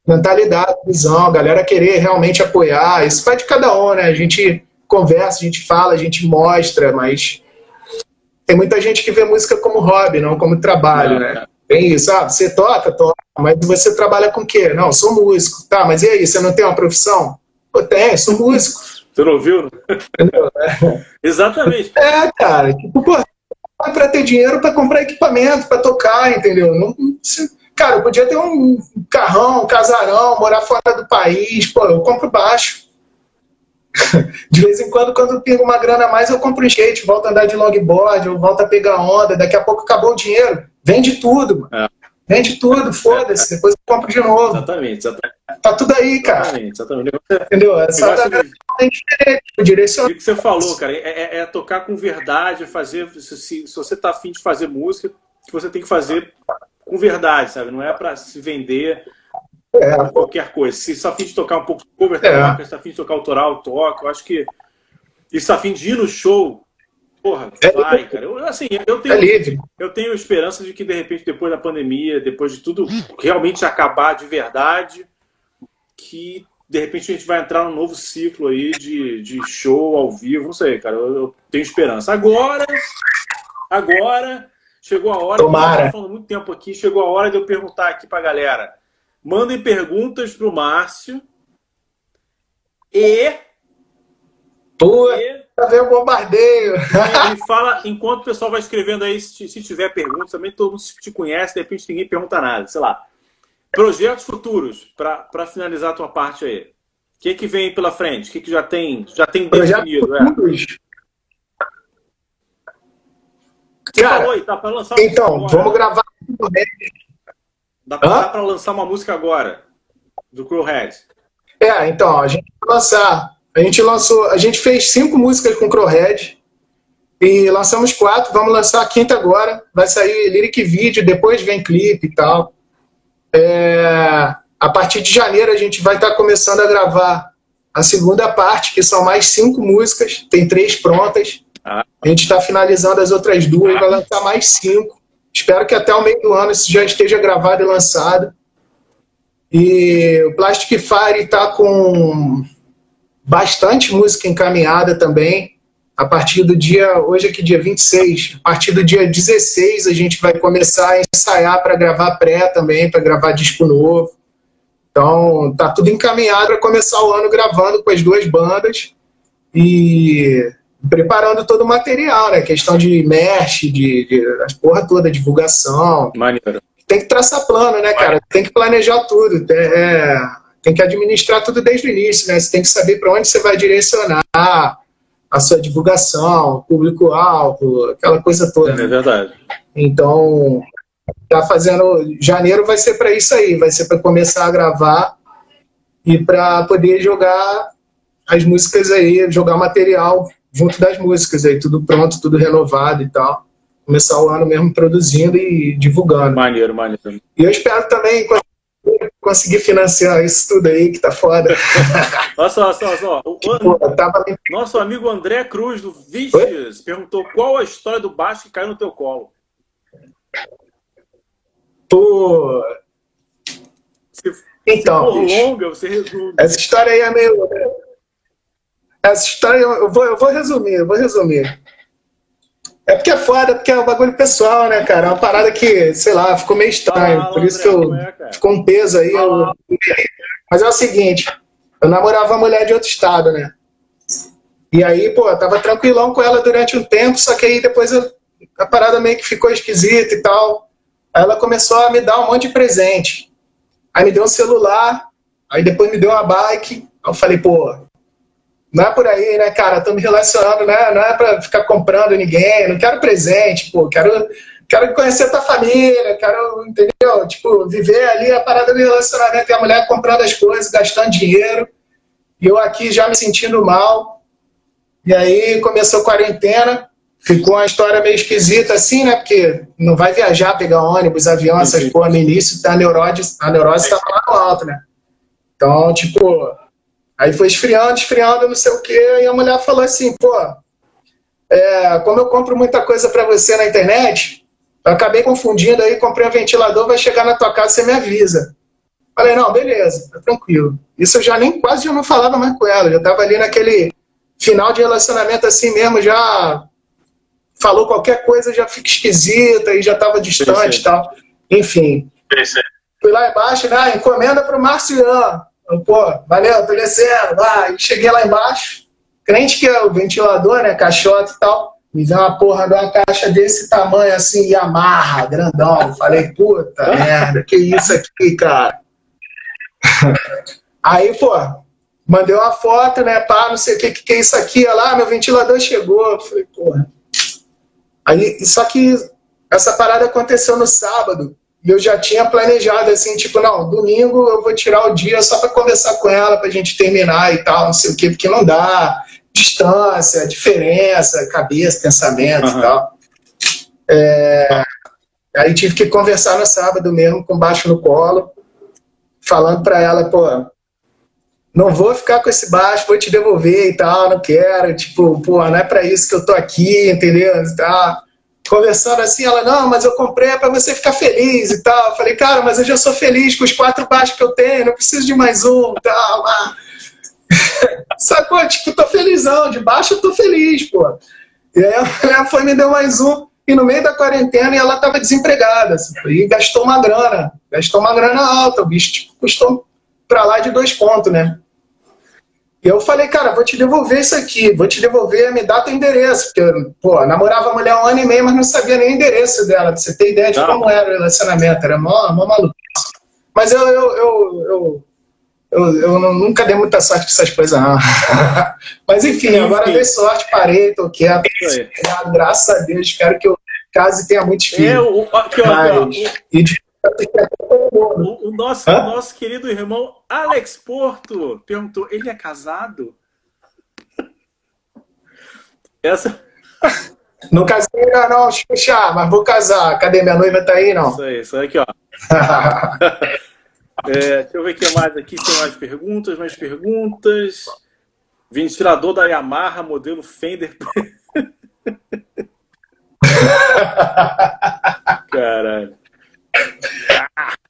mentalidade, visão, a galera querer realmente apoiar, isso vai de cada um, né? A gente conversa, a gente fala, a gente mostra, mas tem muita gente que vê música como hobby, não como trabalho, né? Tem isso, ah, você toca, toca, mas você trabalha com o quê? Não, sou músico. Tá, mas e aí, você não tem uma profissão? Eu tenho, sou músico. Você não ouviu? Entendeu? Exatamente. É, cara, tipo, pô, para ter dinheiro para comprar equipamento, para tocar, entendeu? Não, cara, eu podia ter um carrão, um casarão, morar fora do país, pô, eu compro baixo. De vez em quando, quando eu pingo uma grana a mais, eu compro um skate, volto a andar de longboard, eu volto a pegar onda, daqui a pouco acabou o dinheiro. Vende tudo, mano. É. Vende tudo, foda-se, depois eu compro de novo. Exatamente, exatamente. Tá tudo aí, cara. Exatamente, exatamente. Entendeu? Essa é diferente, direcionar. O que você falou, cara, é, é, é, tocar com verdade, fazer. Se, se, se você tá afim de fazer música, você tem que fazer com verdade, sabe? Não é para se vender é. qualquer coisa. Se está afim de tocar um pouco de cover, é. toca. Se está afim de tocar autoral, toca. Eu acho que. E se está afim de ir no show, porra, é vai, cara. Eu, assim, eu tenho, é eu tenho esperança de que, de repente, depois da pandemia, depois de tudo realmente acabar de verdade, que de repente a gente vai entrar num novo ciclo aí de, de show ao vivo, não sei, cara, eu, eu tenho esperança. Agora, agora, chegou a hora, Tomara. falando muito tempo aqui, chegou a hora de eu perguntar aqui pra galera. Mandem perguntas pro Márcio. E. Pô, e vendo o bombardeio. me fala, enquanto o pessoal vai escrevendo aí, se, se tiver perguntas, também todo mundo te conhece, de repente ninguém pergunta nada, sei lá. Projetos futuros, para finalizar a tua parte aí. O que, que vem pela frente? O que, que já tem, já tem Projetos definido? É. futuros. Você Cara, falou aí, tá para lançar uma Então, música vamos gravar. Dá, dá para lançar uma música agora, do Crowhead. É, então, a gente vai lançar. A gente lançou, a gente fez cinco músicas com Crowhead e lançamos quatro. Vamos lançar a quinta agora. Vai sair lyric vídeo, depois vem clipe e tal. É, a partir de janeiro a gente vai estar começando a gravar a segunda parte, que são mais cinco músicas. Tem três prontas. Ah. A gente está finalizando as outras duas, vai lançar mais cinco. Espero que até o meio do ano isso já esteja gravado e lançado. E o Plastic Fire está com bastante música encaminhada também. A partir do dia, hoje é que dia 26, a partir do dia 16 a gente vai começar a ensaiar para gravar pré também, para gravar disco novo. Então, tá tudo encaminhado para começar o ano gravando com as duas bandas e preparando todo o material, né? Questão de merch, de, de a porra toda, divulgação, Maneiro. tem que traçar plano, né, cara? Tem que planejar tudo. É, tem que administrar tudo desde o início, né? Você tem que saber para onde você vai direcionar a sua divulgação, público-alvo, aquela coisa toda. É né? verdade. Então, tá fazendo. Janeiro vai ser para isso aí, vai ser para começar a gravar e para poder jogar as músicas aí, jogar material junto das músicas aí, tudo pronto, tudo renovado e tal. Começar o ano mesmo produzindo e divulgando. Maneiro, maneiro. E eu espero também conseguir financiar isso tudo aí, que tá foda. Olha só, olha só, olha só. O eu tava... nosso amigo André Cruz, do Viches, perguntou qual a história do baixo que caiu no teu colo. Pô, Se, então, se for longa, você resume. essa história aí é meio. Essa história eu vou, eu vou resumir, eu vou resumir. É porque é foda, porque é um bagulho pessoal, né, cara? É uma parada que, sei lá, ficou meio estranho. Por isso que eu. é? Ficou um peso aí. eu- Mas é o seguinte, eu namorava uma mulher de outro estado, né? E aí, pô, eu tava tranquilão com ela durante um tempo, só que aí depois eu- a parada meio que ficou esquisita e tal. Aí ela começou a me dar um monte de presente. Aí me deu um celular, aí depois me deu uma bike. Aí eu falei, pô, não é por aí, né, cara? Tô me relacionando, né? Não é pra ficar comprando ninguém, não quero presente, pô, quero, quero conhecer tua família, quero, entendeu? Tipo, viver ali a parada do relacionamento, e a mulher comprando as coisas, gastando dinheiro, e eu aqui já me sentindo mal. E aí começou a quarentena, ficou uma história meio esquisita assim, né? Porque não vai viajar, pegar ônibus, avião, essas porra no início, a neurose, a neurose tava lá no alto, né? Então, tipo, Aí foi esfriando, esfriando, não sei o quê, e a mulher falou assim, pô, é, como eu compro muita coisa para você na internet, eu acabei confundindo aí, comprei um ventilador, vai chegar na tua casa, você me avisa. Falei, não, beleza, tá tranquilo. Isso eu já nem, quase já não falava mais com ela, já tava ali naquele final de relacionamento assim mesmo, já falou qualquer coisa, já fica esquisita, e já tava distante e tal. Enfim, fui lá embaixo, né, encomenda pro Marcian. Pô, valeu, tô descendo. Lá, e cheguei lá embaixo, crente que é o ventilador, né, caixota e tal, me deu uma porra de uma caixa desse tamanho, assim, Yamaha, grandão. Falei, puta merda, que isso aqui, cara? Aí, pô, mandei uma foto, né, pá, não sei o que, que, que é isso aqui, olha lá, meu ventilador chegou. Falei, porra. Aí, só que essa parada aconteceu no sábado, e eu já tinha planejado assim, tipo, não, domingo eu vou tirar o dia só para conversar com ela, pra gente terminar e tal, não sei o quê, porque não dá. Distância, diferença, cabeça, pensamento Aham. e tal. É, aí tive que conversar no sábado mesmo, com baixo no colo, falando para ela, pô, não vou ficar com esse baixo, vou te devolver e tal, não quero, tipo, pô, não é para isso que eu tô aqui, entendeu? E tal conversando assim, ela, não, mas eu comprei para você ficar feliz e tal. Eu falei, cara, mas eu já sou feliz com os quatro baixos que eu tenho, não preciso de mais um tal. Sacou? Tipo, tô felizão, de baixo eu tô feliz, pô. E aí a mulher foi me deu mais um. E no meio da quarentena ela estava desempregada. Assim, e gastou uma grana. Gastou uma grana alta. O bicho tipo, custou para lá de dois pontos, né? E eu falei, cara, vou te devolver isso aqui, vou te devolver, me dá teu endereço. Porque, pô, namorava a mulher um ano e meio, mas não sabia nem o endereço dela, pra você ter ideia de como era o relacionamento, era mó, mó maluco. Mas eu, eu, eu, eu, eu, eu nunca dei muita sorte com essas coisas, não. mas enfim, agora dei sorte, parei, tô quieto. Graças a Deus, espero que eu case e tenha muitos filhos. É, o, aqui, ó, mas, e de o, o, nosso, o nosso querido irmão Alex Porto perguntou: ele é casado? Essa. Não casei ainda não, Xuxa, mas vou casar. Cadê minha noiva? Tá aí, não? Isso aí, isso aqui, ó. é, deixa eu ver o que mais aqui. Tem mais perguntas, mais perguntas. Ventilador da Yamaha, modelo Fender. Caralho.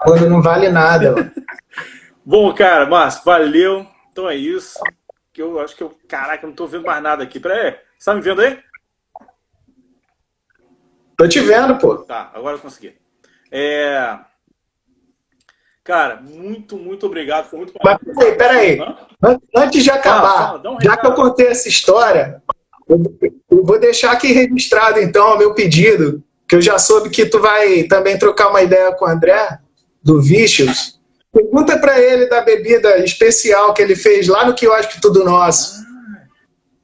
Quando não vale nada. Bom, cara, Márcio, valeu. Então é isso. Que eu acho que eu. Caraca, eu não tô vendo mais nada aqui. Pera aí. Você tá me vendo aí? Tô te vendo, pô. Tá, agora eu consegui. É... Cara, muito, muito obrigado. Foi muito Mas peraí, peraí. Antes de acabar, ah, um já que eu contei essa história, eu vou deixar aqui registrado, então, o meu pedido que eu já soube que tu vai também trocar uma ideia com o André, do Vicious. Pergunta para ele da bebida especial que ele fez lá no Quiosque Tudo Nosso.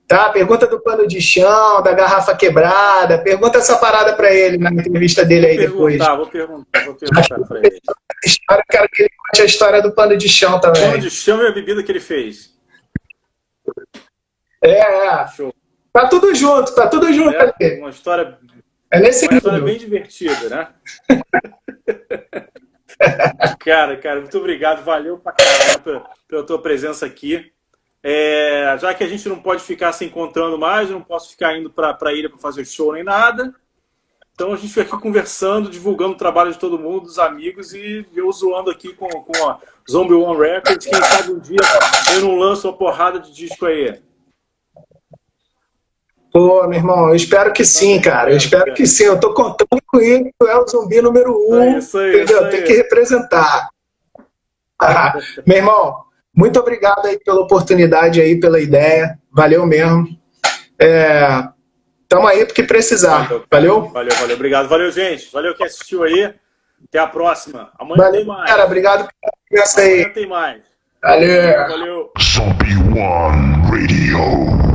Tá? Pergunta do pano de chão, da garrafa quebrada. Pergunta essa parada para ele na entrevista dele aí depois. Vou perguntar, vou perguntar para ele. História, quero que ele conte a história do pano de chão também. O pano de chão e a bebida que ele fez. É, é. Show. Tá tudo junto, tá tudo junto é, ali. Uma história é nesse Uma história bem divertida, né? cara, cara, muito obrigado. Valeu pra caralho pela, pela tua presença aqui. É, já que a gente não pode ficar se encontrando mais, não posso ficar indo para a ilha para fazer show nem nada. Então a gente fica aqui conversando, divulgando o trabalho de todo mundo, dos amigos e eu zoando aqui com, com a Zombie One Records. Quem sabe um dia eu não lanço uma porrada de disco aí. Pô, meu irmão, eu espero que sim, cara. Eu espero que sim. Eu tô contando com ele, tu é o zumbi número um. É isso aí, entendeu? Isso Tem que representar. Ah, meu irmão, muito obrigado aí pela oportunidade aí, pela ideia. Valeu mesmo. É, tamo aí porque precisar. Valeu, valeu? Valeu, valeu. Obrigado. Valeu, gente. Valeu quem assistiu aí. Até a próxima. Amanhã valeu, tem mais. Cara, obrigado pela presença aí. Amanhã tem mais. Valeu. Valeu. Zombie One Radio.